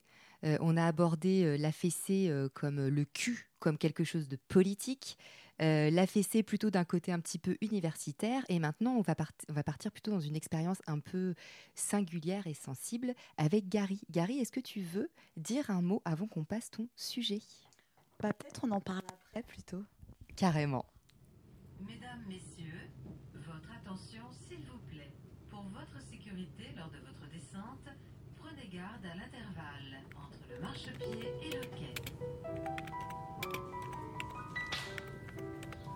Euh, on a abordé euh, la fessée euh, comme le cul, comme quelque chose de politique. La fessée plutôt d'un côté un petit peu universitaire. Et maintenant, on va, part- on va partir plutôt dans une expérience un peu singulière et sensible avec Gary. Gary, est-ce que tu veux dire un mot avant qu'on passe ton sujet? Bah, peut-être on en parle après plutôt. Carrément. Mesdames, Messieurs, votre attention s'il vous plaît. Pour votre sécurité lors de votre descente, prenez garde à l'intervalle entre le marchepied et le quai.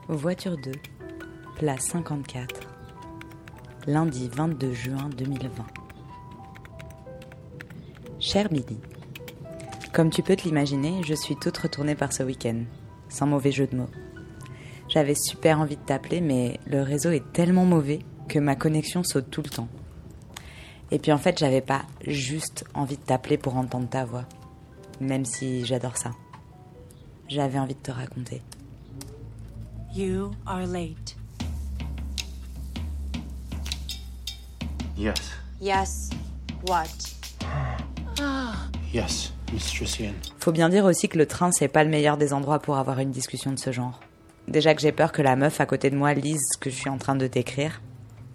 Voiture 2, place 54, lundi 22 juin 2020. Cher Billy, comme tu peux te l'imaginer, je suis toute retournée par ce week-end, sans mauvais jeu de mots. J'avais super envie de t'appeler, mais le réseau est tellement mauvais que ma connexion saute tout le temps. Et puis en fait, j'avais pas juste envie de t'appeler pour entendre ta voix, même si j'adore ça. J'avais envie de te raconter. You are late. Yes. Yes. What? Yes. Faut bien dire aussi que le train, c'est pas le meilleur des endroits pour avoir une discussion de ce genre. Déjà que j'ai peur que la meuf à côté de moi lise ce que je suis en train de t'écrire.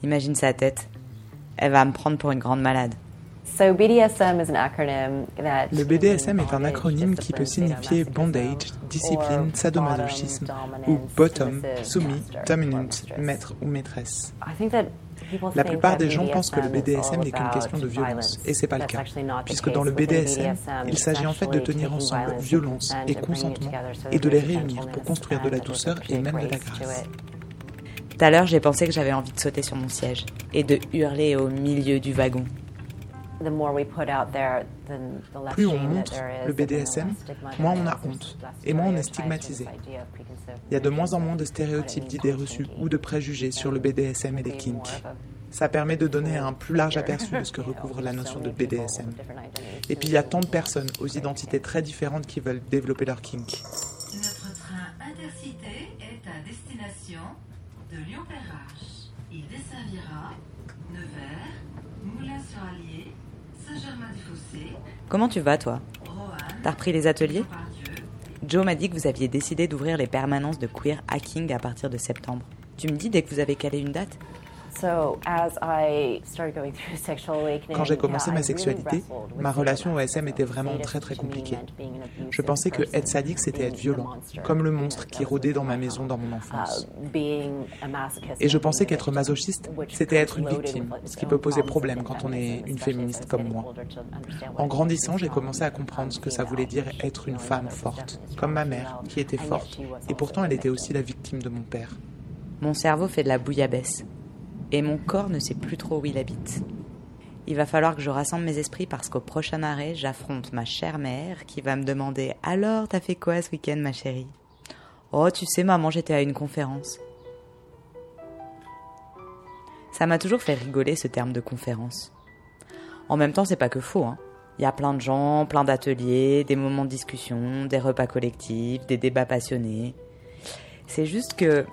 Imagine sa tête. Elle va me prendre pour une grande malade. So BDSM is an acronym that Le BDSM est un acronyme qui peut signifier bondage, discipline, sadomasochisme, ou bottom, soumis, dominant, maître ou maîtresse. I think that people La think plupart that des gens pensent que le BDSM n'est qu'une question de violence, et c'est pas le That's cas, actually not the puisque case. dans le BDSM, il s'agit en fait de it's tenir actually ensemble violence violence et consentement, et de les réunir pour construire de la douceur et même de la grâce. Tout à l'heure, j'ai pensé que j'avais envie de sauter sur mon siège et de hurler au milieu du wagon. Plus on montre le BDSM, moins on a honte, et moins on est stigmatisé. Il y a de moins en moins de stéréotypes, d'idées reçues ou de préjugés sur le BDSM et les kinks. Ça permet de donner un plus large aperçu de ce que recouvre la notion de BDSM. Et puis il y a tant de personnes aux identités très différentes qui veulent développer leur kink. Notre train intercité est à destination de Lyon-Perrache. Il desservira Nevers, Moulins-sur-Allier, Comment tu vas, toi? T'as repris les ateliers? Joe m'a dit que vous aviez décidé d'ouvrir les permanences de queer hacking à partir de septembre. Tu me dis dès que vous avez calé une date? So as I started going through sexual awakening, Quand j'ai commencé ma really sexualité, ma relation au SM était vraiment très très compliquée. Je pensais que être sadique c'était être being a violent, comme le monstre qui rôdait dans ma maison dans mon enfance. uh, being a masochist Et je pensais being a qu'être masochiste, which c'était être une victime, ce qui own peut poser problème and quand on est une féministe comme moi. older to understand what En it grandissant, j'ai to commencé à comprendre ce que ça voulait dire être une femme forte, comme ma mère, qui était forte, et pourtant elle était aussi la victime de mon père. Mon cerveau fait de la bouillabaisse. Et mon corps ne sait plus trop où il habite. Il va falloir que je rassemble mes esprits parce qu'au prochain arrêt, j'affronte ma chère mère qui va me demander Alors, t'as fait quoi ce week-end, ma chérie? Oh, tu sais, maman, j'étais à une conférence. Ça m'a toujours fait rigoler ce terme de conférence. En même temps, c'est pas que faux. Hein. Il y a plein de gens, plein d'ateliers, des moments de discussion, des repas collectifs, des débats passionnés. C'est juste que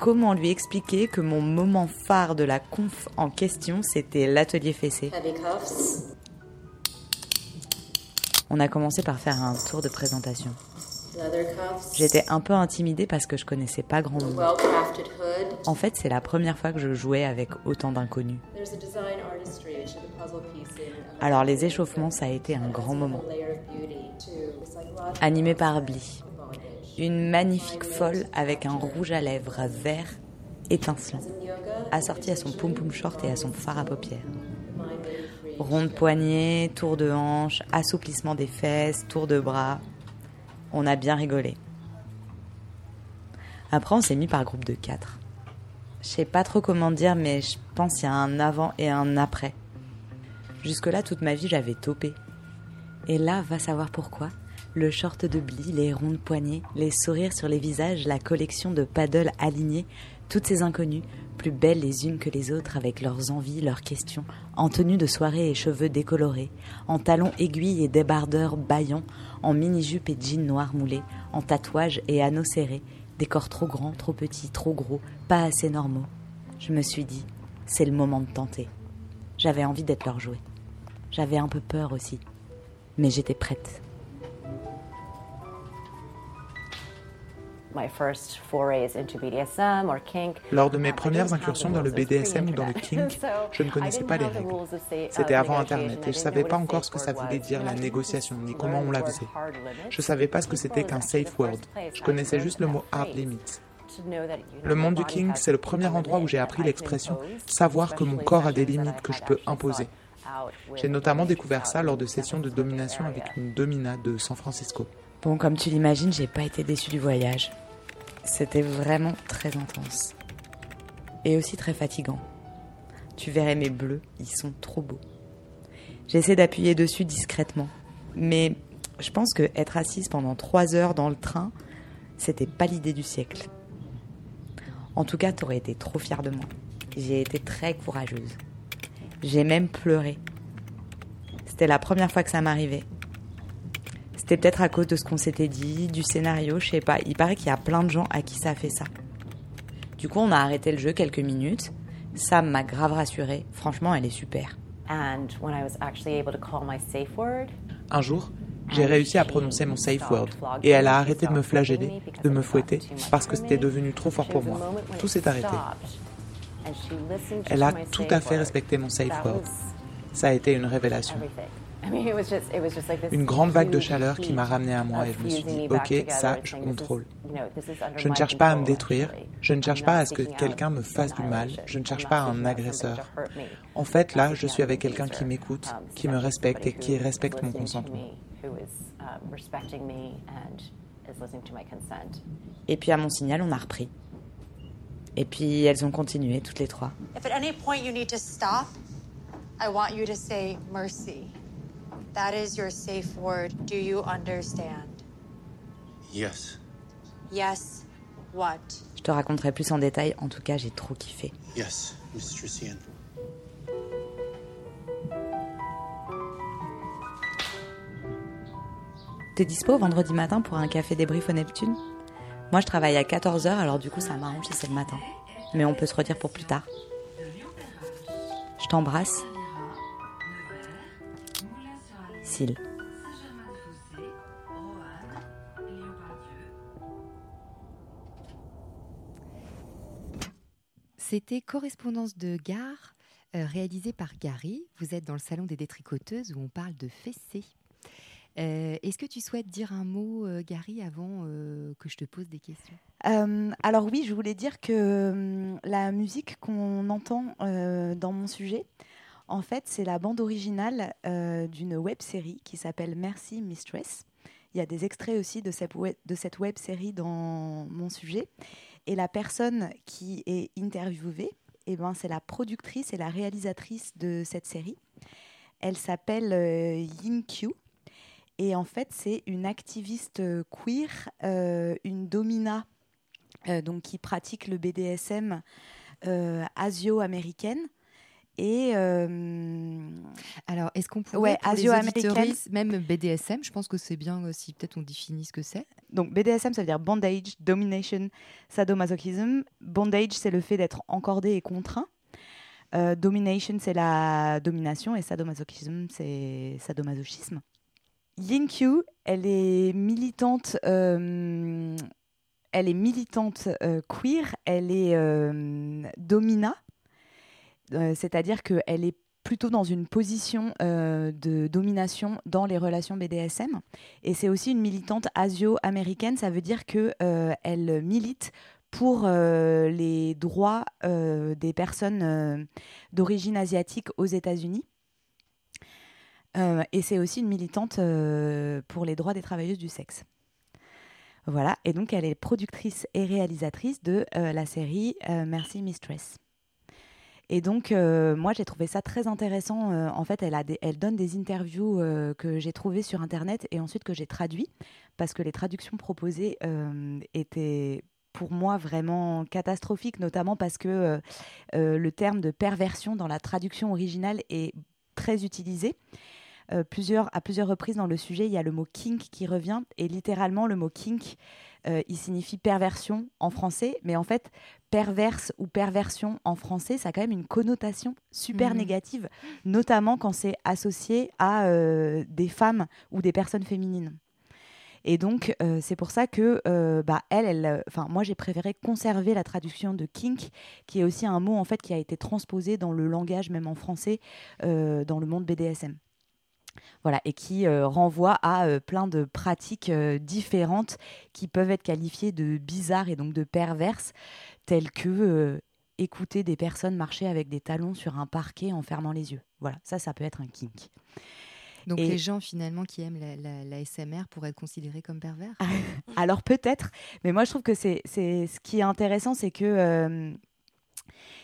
comment lui expliquer que mon moment phare de la conf en question, c'était l'atelier fessé On a commencé par faire un tour de présentation. J'étais un peu intimidée parce que je connaissais pas grand monde. En fait, c'est la première fois que je jouais avec autant d'inconnus. Alors les échauffements, ça a été un grand moment. Animé par Bly. Une magnifique folle avec un rouge à lèvres vert étincelant, assorti à son pom-pom short et à son fard à paupières. Ronde poignée, tour de hanche, assouplissement des fesses, tour de bras. On a bien rigolé. Après, on s'est mis par groupe de quatre. Je sais pas trop comment dire, mais je pense qu'il y a un avant et un après. Jusque-là, toute ma vie, j'avais topé. Et là, va savoir pourquoi. Le short de Bly, les rondes poignées, les sourires sur les visages, la collection de paddles alignés, toutes ces inconnues, plus belles les unes que les autres avec leurs envies, leurs questions, en tenue de soirée et cheveux décolorés, en talons aiguilles et débardeurs baillants, en mini-jupe et jeans noirs moulés, en tatouages et anneaux serrés, des corps trop grands, trop petits, trop gros, pas assez normaux. Je me suis dit, c'est le moment de tenter. J'avais envie d'être leur jouet. J'avais un peu peur aussi, mais j'étais prête. Lors de mes premières incursions dans le BDSM ou dans le kink, je ne connaissais pas les règles. C'était avant Internet et je savais pas encore ce que ça voulait dire la négociation ni comment on la faisait. Je savais pas ce que c'était qu'un safe word. Je connaissais juste le mot hard limit. Le monde du kink, c'est le premier endroit où j'ai appris l'expression savoir que mon corps a des limites que je peux imposer. J'ai notamment découvert ça lors de sessions de domination avec une domina de San Francisco. Bon, comme tu l'imagines, j'ai pas été déçue du voyage. C'était vraiment très intense. Et aussi très fatigant. Tu verrais mes bleus, ils sont trop beaux. J'essaie d'appuyer dessus discrètement. Mais je pense que être assise pendant trois heures dans le train, c'était pas l'idée du siècle. En tout cas, t'aurais été trop fière de moi. J'ai été très courageuse. J'ai même pleuré. C'était la première fois que ça m'arrivait. C'était peut-être à cause de ce qu'on s'était dit, du scénario, je sais pas. Il paraît qu'il y a plein de gens à qui ça fait ça. Du coup, on a arrêté le jeu quelques minutes. Sam m'a grave rassurée. Franchement, elle est super. And when I was actually able to call my safe word, Un jour, j'ai réussi à prononcer mon safe word et elle a arrêté de me flageller, de me fouetter, parce que c'était devenu trop fort pour moi. Tout s'est arrêté. Elle a tout à fait respecté mon safe word. Ça a été une révélation. Une grande vague de chaleur qui m'a ramené à moi et je me suis dit, ok, ça, je contrôle. Je ne cherche pas à me détruire, je ne cherche pas à ce que quelqu'un me fasse du mal, je ne cherche pas un agresseur. En fait, là, je suis avec quelqu'un qui m'écoute, qui me respecte et qui respecte mon consentement. Et puis à mon signal, on a repris. Et puis elles ont continué, toutes les trois. If at any point you need to stop, I want you to say mercy. That is your safe word. Do you understand? Yes. Yes. What? Je te raconterai plus en détail, en tout cas, j'ai trop kiffé. Yes, Mistress Ian. T'es dispo vendredi matin pour un café débrief au Neptune? Moi, je travaille à 14h, alors du coup, ça m'arrange si c'est le matin. Mais on peut se redire pour plus tard. Je t'embrasse. C'était Correspondance de gare, euh, réalisée par Gary. Vous êtes dans le salon des détricoteuses où on parle de fessées. Euh, Est-ce que tu souhaites dire un mot, euh, Gary, avant euh, que je te pose des questions? Euh, alors oui, je voulais dire que hum, la musique qu'on entend euh, dans mon sujet, en fait, c'est la bande originale euh, d'une web série qui s'appelle Merci Mistress. Il y a des extraits aussi de cette web, série dans mon sujet. Et la personne qui est interviewée, eh ben, c'est la productrice et la réalisatrice de cette série. Elle s'appelle euh, Yin Q. Et en fait, c'est une activiste queer, euh, une domina, euh, donc qui pratique le BDSM asio-américaine. Et euh, Alors, est-ce qu'on pourrait, Ouais, même BDSM, je pense que c'est bien si peut-être on définit ce que c'est. Donc BDSM, ça veut dire bondage, domination, sadomasochism. Bondage, c'est le fait d'être encordé et contraint. Euh, domination, c'est la domination et sadomasochism, c'est sadomasochisme. Yin Q, elle est militante, euh, elle est militante euh, queer, elle est euh, domina, Euh, c'est-à-dire qu'elle est plutôt dans une position euh, de domination dans les relations BDSM. Et c'est aussi une militante asio-américaine, ça veut dire que euh, milite pour euh, les droits des personnes d'origine asiatique aux États-Unis. Et c'est aussi une militante pour les droits des travailleuses du sexe. Voilà, et donc elle est productrice et réalisatrice de la série Merci Mistress. Et donc, euh, moi, j'ai trouvé ça très intéressant. Euh, en fait, elle, donne des interviews euh, que j'ai trouvées sur Internet et ensuite que j'ai traduit, parce que les traductions proposées étaient pour moi vraiment catastrophiques, notamment parce que le terme de perversion dans la traduction originale est très utilisé. À plusieurs reprises dans le sujet, il y a le mot kink qui revient, et littéralement, le mot kink, euh, il signifie perversion en français, mais en fait, perverse ou perversion en français, ça a quand même une connotation super Mhm. négative, notamment quand c'est associé à euh, des femmes ou des personnes féminines. Et donc, euh, c'est pour ça que, euh, bah, elle, enfin, moi, j'ai préféré conserver la traduction de kink, qui est aussi un mot en fait qui a été transposé dans le langage, même en français, euh, dans le monde BDSM. Voilà, et qui euh, renvoie à euh, plein de pratiques euh, différentes qui peuvent être qualifiées de bizarres et donc de perverses, telles que écouter des personnes marcher avec des talons sur un parquet en fermant les yeux. Voilà, ça, ça peut être un kink. Donc Et- les gens finalement qui aiment la, la- la SMR pourraient être considérés comme pervers? Alors peut-être, mais moi je trouve que c'est c'est- ce qui est intéressant, c'est que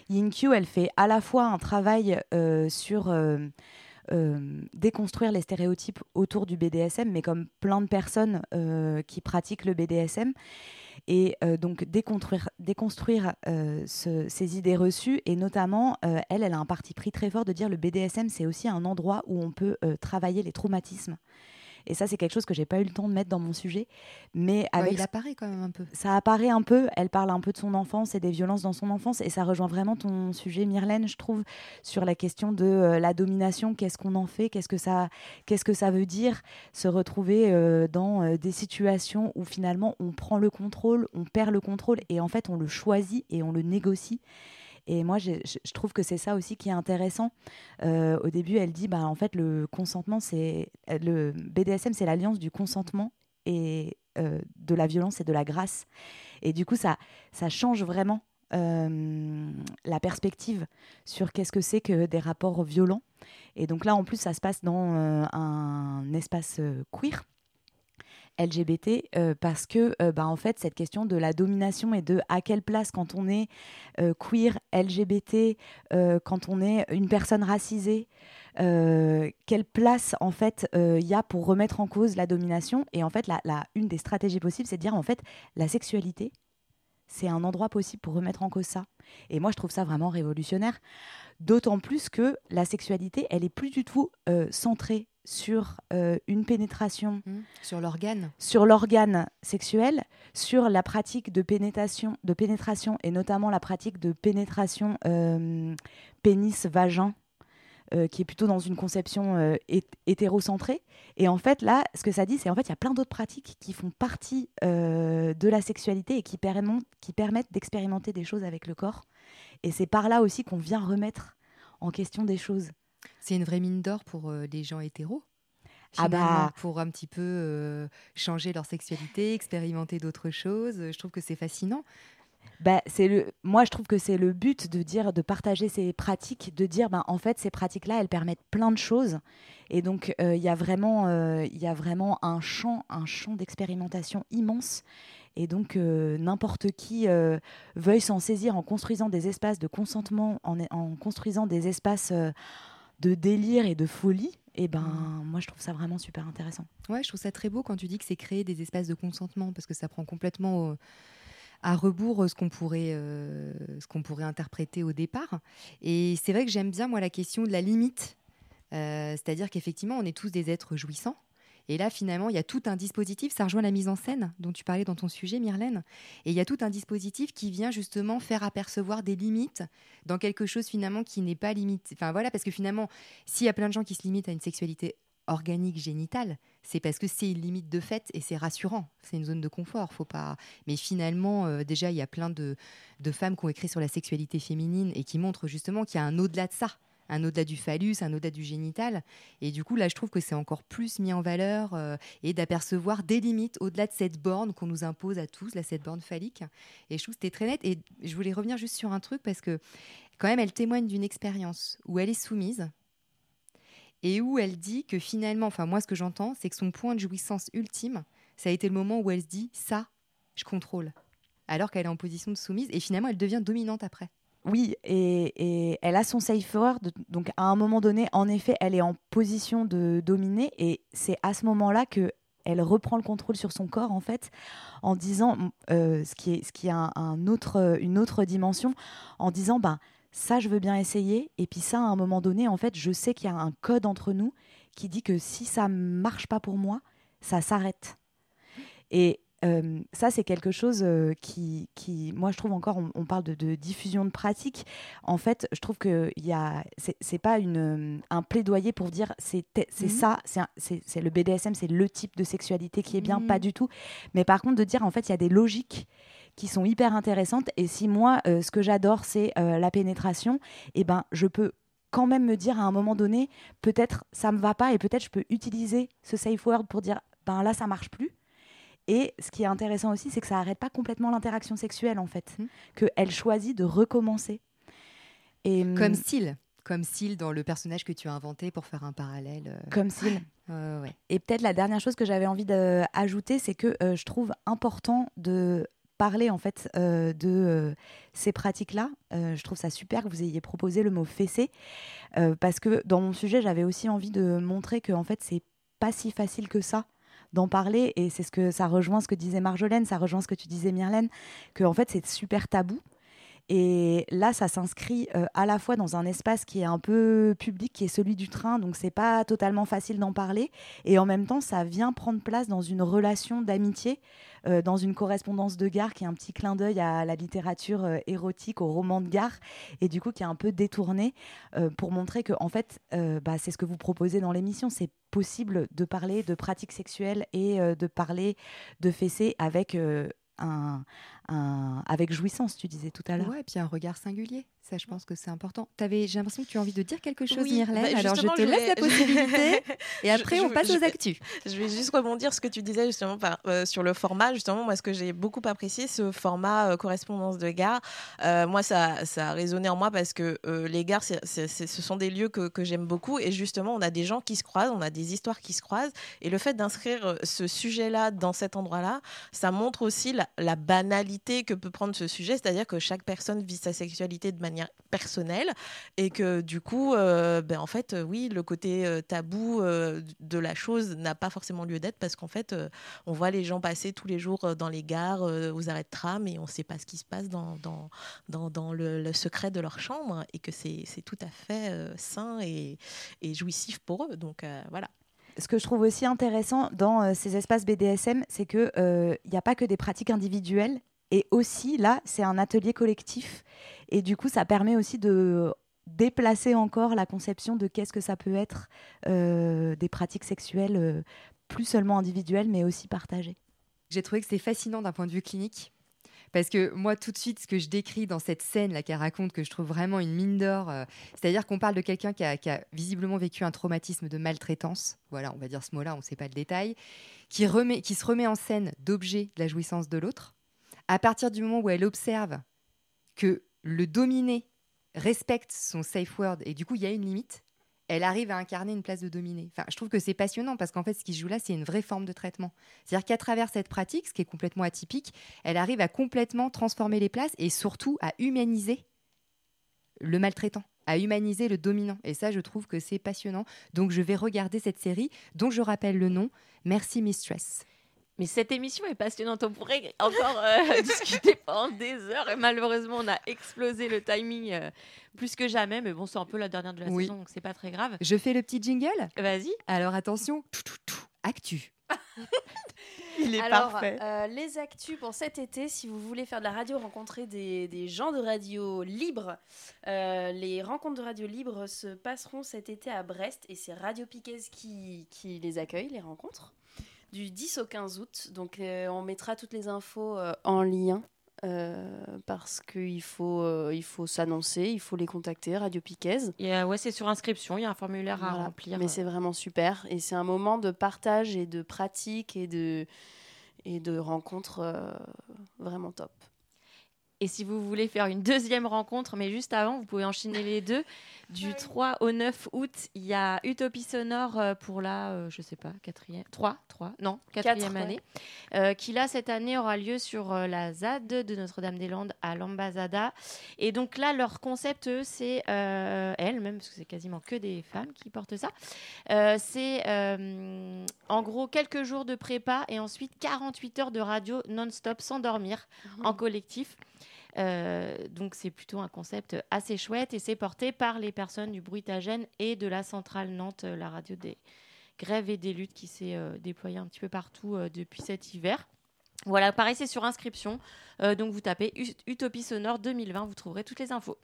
Yin Q, elle fait à la fois un travail sur déconstruire les stéréotypes autour du BDSM, mais comme plein de personnes euh, qui pratiquent le BDSM. Et euh, donc déconstruire, déconstruire euh, ce- ces idées reçues, et notamment, euh, elle, elle a un parti pris très fort de dire le BDSM, c'est aussi un endroit où on peut euh, travailler les traumatismes. Et ça, c'est quelque chose que j'ai pas eu le temps de mettre dans mon sujet, mais Ouais, avec il apparaît quand même un peu. ça apparaît un peu. Elle parle un peu de son enfance et des violences dans son enfance. Et ça rejoint vraiment ton sujet, Myrlène, je trouve, sur la question de euh, la domination. Qu'est-ce qu'on en fait Qu'est-ce que ça, qu'est-ce que ça veut dire Se retrouver euh, dans euh, des situations où finalement on prend le contrôle, on perd le contrôle et en fait on le choisit et on le négocie. Et moi, je trouve que c'est ça aussi qui est intéressant. Euh, au début, elle dit, bah, en fait, le consentement, c'est le BDSM, c'est l'alliance du consentement et euh, de la violence et de la grâce. Et du coup, ça, ça change vraiment euh, la perspective sur qu'est-ce que c'est que des rapports violents. Et donc là, en plus, ça se passe dans un espace queer. LGBT euh, parce que euh, bah, en fait cette question de la domination et de à quelle place quand on est euh, queer LGBT euh, quand on est une personne racisée quelle place en fait il y a pour remettre en cause la domination? Et en fait la, une des stratégies possibles c'est de dire en fait la sexualité c'est un endroit possible pour remettre en cause ça. Et moi je trouve ça vraiment révolutionnaire d'autant plus que la sexualité elle est plus du tout centrée sur euh, une pénétration sur l'organe sur l'organe sexuel sur la pratique de pénétration de pénétration et notamment la pratique de pénétration euh, pénis vagin euh, qui est plutôt dans une conception hét- hétérocentrée. Et en fait, là, ce que ça dit, c'est en fait, il y a plein d'autres pratiques qui font partie de la sexualité et qui permettent, qui permettent d'expérimenter des choses avec le corps. Et c'est par là aussi qu'on vient remettre en question des choses. C'est une vraie mine d'or pour euh, les gens hétéros. Ah bah. pour un petit peu euh, changer leur sexualité, expérimenter d'autres choses. Je trouve que c'est fascinant. Bah, c'est le, moi, je trouve que c'est le but de dire, de partager ces pratiques, de dire, ben, en fait, ces pratiques-là, elles permettent plein de choses. Et donc, euh, il y a vraiment, euh, il y a vraiment un champ, un champ d'expérimentation immense. Et donc, euh, n'importe qui veuille s'en saisir en construisant des espaces de consentement, en, en construisant des espaces de délire et de folie. Et ben, moi, je trouve ça vraiment super intéressant. Ouais, je trouve ça très beau quand tu dis que c'est créer des espaces de consentement parce que ça prend complètement au- à rebours euh, ce qu'on pourrait, euh, ce qu'on pourrait interpréter au départ. Et c'est vrai que j'aime bien moi la question de la limite, Euh, c'est-à-dire qu'effectivement on est tous des êtres jouissants. Et là, finalement, il y a tout un dispositif, ça rejoint la mise en scène dont tu parlais dans ton sujet, Myrlène. Et il y a tout un dispositif qui vient justement faire apercevoir des limites dans quelque chose finalement qui n'est pas limite. Enfin voilà, parce que finalement, s'il y a plein de gens qui se limitent à une sexualité organique génitale, c'est parce que c'est une limite de fait et c'est rassurant. C'est une zone de confort, faut pas. Mais finalement, euh, déjà, il y a plein de, de femmes qui ont écrit sur la sexualité féminine et qui montrent justement qu'il y a un au-delà de ça, un au-delà du phallus, un au-delà du génital. Et du coup, là, je trouve que c'est encore plus mis en valeur euh, et d'apercevoir des limites au-delà de cette borne qu'on nous impose à tous, là, cette borne phallique. Et je trouve que c'était très net. Et je voulais revenir juste sur un truc parce que quand même, elle témoigne d'une expérience où elle est soumise et où elle dit que finalement, enfin moi ce que j'entends, c'est que son point de jouissance ultime, ça a été le moment où elle se dit ça, je contrôle, alors qu'elle est en position de soumise et finalement elle devient dominante après. Oui, et, elle a son safe word. Donc, à un moment donné, en effet, elle est en position de dominer. Et c'est à ce moment-là que elle reprend le contrôle sur son corps, en fait, en disant, euh, ce qui est, une autre dimension, en disant, ben, ça, je veux bien essayer. Et puis ça, à un moment donné, en fait, je sais qu'il y a un code entre nous qui dit que si ça marche pas pour moi, ça s'arrête. Et euh, ça, c'est quelque chose euh, qui, qui, moi, je trouve encore, on, on parle de, de diffusion de pratiques. En fait, je trouve que y a, c'est pas une, un plaidoyer pour dire c'est Mhm. ça, c'est le BDSM, c'est le type de sexualité qui est bien, Mhm. pas du tout. Mais par contre, de dire en fait, il y a des logiques qui sont hyper intéressantes. Et si moi, euh, ce que j'adore, c'est la pénétration, et ben, je peux quand même me dire à un moment donné, peut-être ça me va pas, et peut-être je peux utiliser ce safe word pour dire, ben là, ça marche plus. Et ce qui est intéressant aussi, c'est que ça arrête pas complètement l'interaction sexuelle, en fait. Qu'elle choisit de recommencer. Et, Comme Syl, comme Syl dans le personnage que tu as inventé pour faire un parallèle. euh, Comme Syl. Ouais, ouais. Et peut-être la dernière chose que j'avais envie d'ajouter, c'est que euh, je trouve important de parler en fait euh, de euh, ces pratiques-là. Euh, je trouve ça super que vous ayez proposé le mot fessé euh, parce que dans mon sujet, j'avais aussi envie de montrer que en fait, c'est pas si facile que ça d'en parler. Et c'est ce que ça rejoint ce que disait Marjolaine, ça rejoint ce que tu disais Myrlène, que en fait c'est super tabou. Et là, ça s'inscrit euh, à la fois dans un espace qui est un peu public, qui est celui du train, donc c'est pas totalement facile d'en parler. Et en même temps, ça vient prendre place dans une relation d'amitié, euh, dans une correspondance de gare qui est un petit clin d'œil à la littérature euh, érotique, au roman de gare, et du coup qui est un peu détourné pour montrer que en fait, bah, c'est ce que vous proposez dans l'émission, c'est possible de parler de pratiques sexuelles et de parler de fessées avec un, un- avec jouissance, tu disais tout à l'heure. Ouais, et puis un regard singulier. Ça, je pense que c'est important. T'avais- J'ai l'impression que tu as envie de dire quelque chose, Oui, Myrlène. bah, Alors, je te laisse voulais- la possibilité. et après, je- on passe je aux vais- actus. Je vais juste rebondir ce que tu disais justement par- euh, sur le format. Justement, moi, ce que j'ai beaucoup apprécié, ce format euh, correspondance de gare. Euh, moi, ça, ça a résonné en moi parce que euh, les gares, ce sont des lieux que, que j'aime beaucoup. Et justement, on a des gens qui se croisent, on a des histoires qui se croisent. Et le fait d'inscrire ce sujet-là dans cet endroit-là, ça montre aussi la, la banalité que peut prendre ce sujet. C'est-à-dire que chaque personne vit sa sexualité de manière personnelle et que du coup, euh, ben, en fait, oui, le côté euh, tabou euh, de la chose n'a pas forcément lieu d'être parce qu'en fait, on voit les gens passer tous les jours dans les gares, aux arrêts de tram et on ne sait pas ce qui se passe dans, dans, dans, le, secret de leur chambre et que c'est tout à fait sain et, jouissif pour eux. Donc voilà. ce que je trouve aussi intéressant dans ces espaces BDSM, c'est que il n'y a pas que des pratiques individuelles, et aussi là, c'est un atelier collectif, et du coup, ça permet aussi de déplacer encore la conception de qu'est-ce que ça peut être euh, des pratiques sexuelles euh, plus seulement individuelles, mais aussi partagées. J'ai trouvé que c'est fascinant d'un point de vue clinique. Parce que moi, tout de suite, ce que je décris dans cette scène là qu'elle raconte, que je trouve vraiment une mine d'or, euh, c'est-à-dire qu'on parle de quelqu'un qui a, visiblement vécu un traumatisme de maltraitance, voilà, on va dire ce mot-là, on ne sait pas le détail, qui, qui se remet en scène d'objet de la jouissance de l'autre. À partir du moment où elle observe que le dominé respecte son safe word et du coup, il y a une limite, elle arrive à incarner une place de dominé. Enfin, je trouve que c'est passionnant parce qu'en fait, ce qui se joue là, c'est une vraie forme de traitement. C'est-à-dire qu'à travers cette pratique, ce qui est complètement atypique, elle arrive à complètement transformer les places et surtout à humaniser le maltraitant, à humaniser le dominant. Et ça, je trouve que c'est passionnant. Donc, je vais regarder cette série dont je rappelle le nom. Merci Mistress. Mais cette émission est passionnante. On pourrait encore euh, discuter pendant des heures. Et malheureusement, on a explosé le timing euh, plus que jamais. Mais bon, c'est un peu la dernière de la Oui. saison, donc c'est pas très grave. Je fais le petit jingle? Vas-y. Alors, attention, tout, tout, tout, actu. Il est Alors, parfait. euh, les actus pour cet été, si vous voulez faire de la radio, rencontrer des, des gens de radio libre, euh, les rencontres de radio libre se passeront cet été à Brest et c'est Radio Piquez qui, qui les accueille, les rencontres, du 10 au 15 août. Donc euh, on mettra toutes les infos euh, en lien. euh, parce qu'il faut, euh, il faut s'annoncer, il faut les contacter, Radio Piquez. Et, euh, ouais, c'est sur inscription. Il y a un formulaire à remplir. Mais c'est vraiment super. Et c'est un moment de partage et de pratique et de, et de rencontre vraiment top. Et si vous voulez faire une deuxième rencontre, mais juste avant, vous pouvez enchaîner les deux. Du 3 au 9 août, il y a Utopie Sonore euh, pour la, euh, je sais pas, quatrième, 3, 3, non, quatrième Quatre, année, euh, qui là, cette année, aura lieu sur euh, la ZAD de Notre-Dame-des-Landes à l'Ambazada. Et donc là, leur concept, eux, c'est, elles, même, parce que c'est quasiment que des femmes qui portent ça, c'est en gros quelques jours de prépa et ensuite 48 heures de radio non-stop sans dormir en collectif. Euh, donc c'est plutôt un concept assez chouette et c'est porté par les personnes du Bruitagène et de la centrale Nantes, euh, la radio des grèves et des luttes qui s'est euh, déployée un petit peu partout depuis cet hiver. Voilà, pareil, c'est sur inscription. Donc vous tapez Ut- Utopie Sonore 2020, vous trouverez toutes les infos.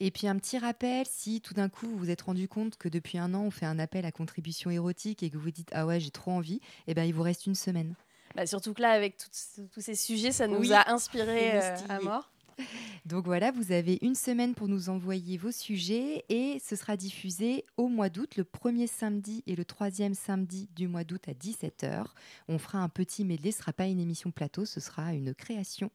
Et puis un petit rappel, si tout d'un coup vous vous êtes rendu compte que depuis un an on fait un appel à contribution érotique et que vous dites ah ouais j'ai trop envie, eh ben il vous reste une semaine. Bah, surtout que là, avec tous ces sujets, ça nous Oui. a inspiré euh, à mort. Donc voilà, vous avez une semaine pour nous envoyer vos sujets et ce sera diffusé au mois d'août, le premier samedi et le troisième samedi du mois d'août à 17h. On fera un petit medley, ce ne sera pas une émission plateau, ce sera une création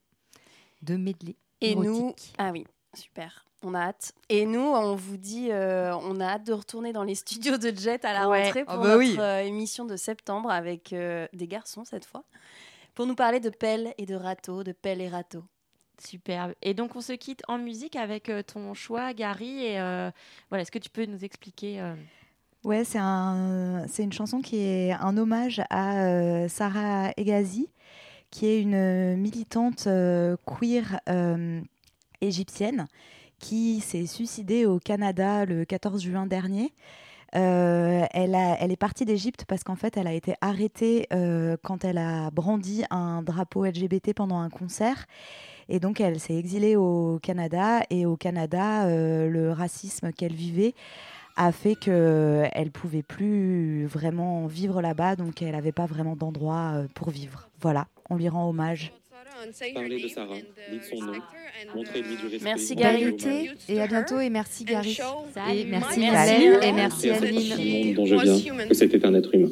de medley. Et nous, érotique. ah oui, super. On a hâte. Et nous, on vous dit, euh, on a hâte de retourner dans les studios de Jet à la Ouais. rentrée Ah pour bah notre oui. euh, émission de septembre avec euh, des garçons cette fois, pour nous parler de pelles et de râteaux, de pelles et râteaux. Superbe. Et donc on se quitte en musique avec euh, ton choix, Gary. Et euh, voilà, est-ce que tu peux nous expliquer euh, Ouais, c'est un, c'est une chanson qui est un hommage à euh, Sarah Egazi, qui est une militante euh, queer euh, égyptienne qui s'est suicidée au Canada le 14 juin dernier. Euh, elle, est partie d'Égypte parce qu'en fait, elle a été arrêtée euh, quand elle a brandi un drapeau LGBT pendant un concert. Et donc, elle s'est exilée au Canada. Et au Canada, euh, le racisme qu'elle vivait a fait qu'elle pouvait plus vraiment vivre là-bas. Donc, elle n'avait pas vraiment d'endroit pour vivre. Voilà, on lui rend hommage. Parlez de Sarah, dites son nom, montrez-lui du respect. Merci, Gary. et à bientôt et merci Gary. Et merci. Marlène et merci fille dont je viens que c'était un être humain.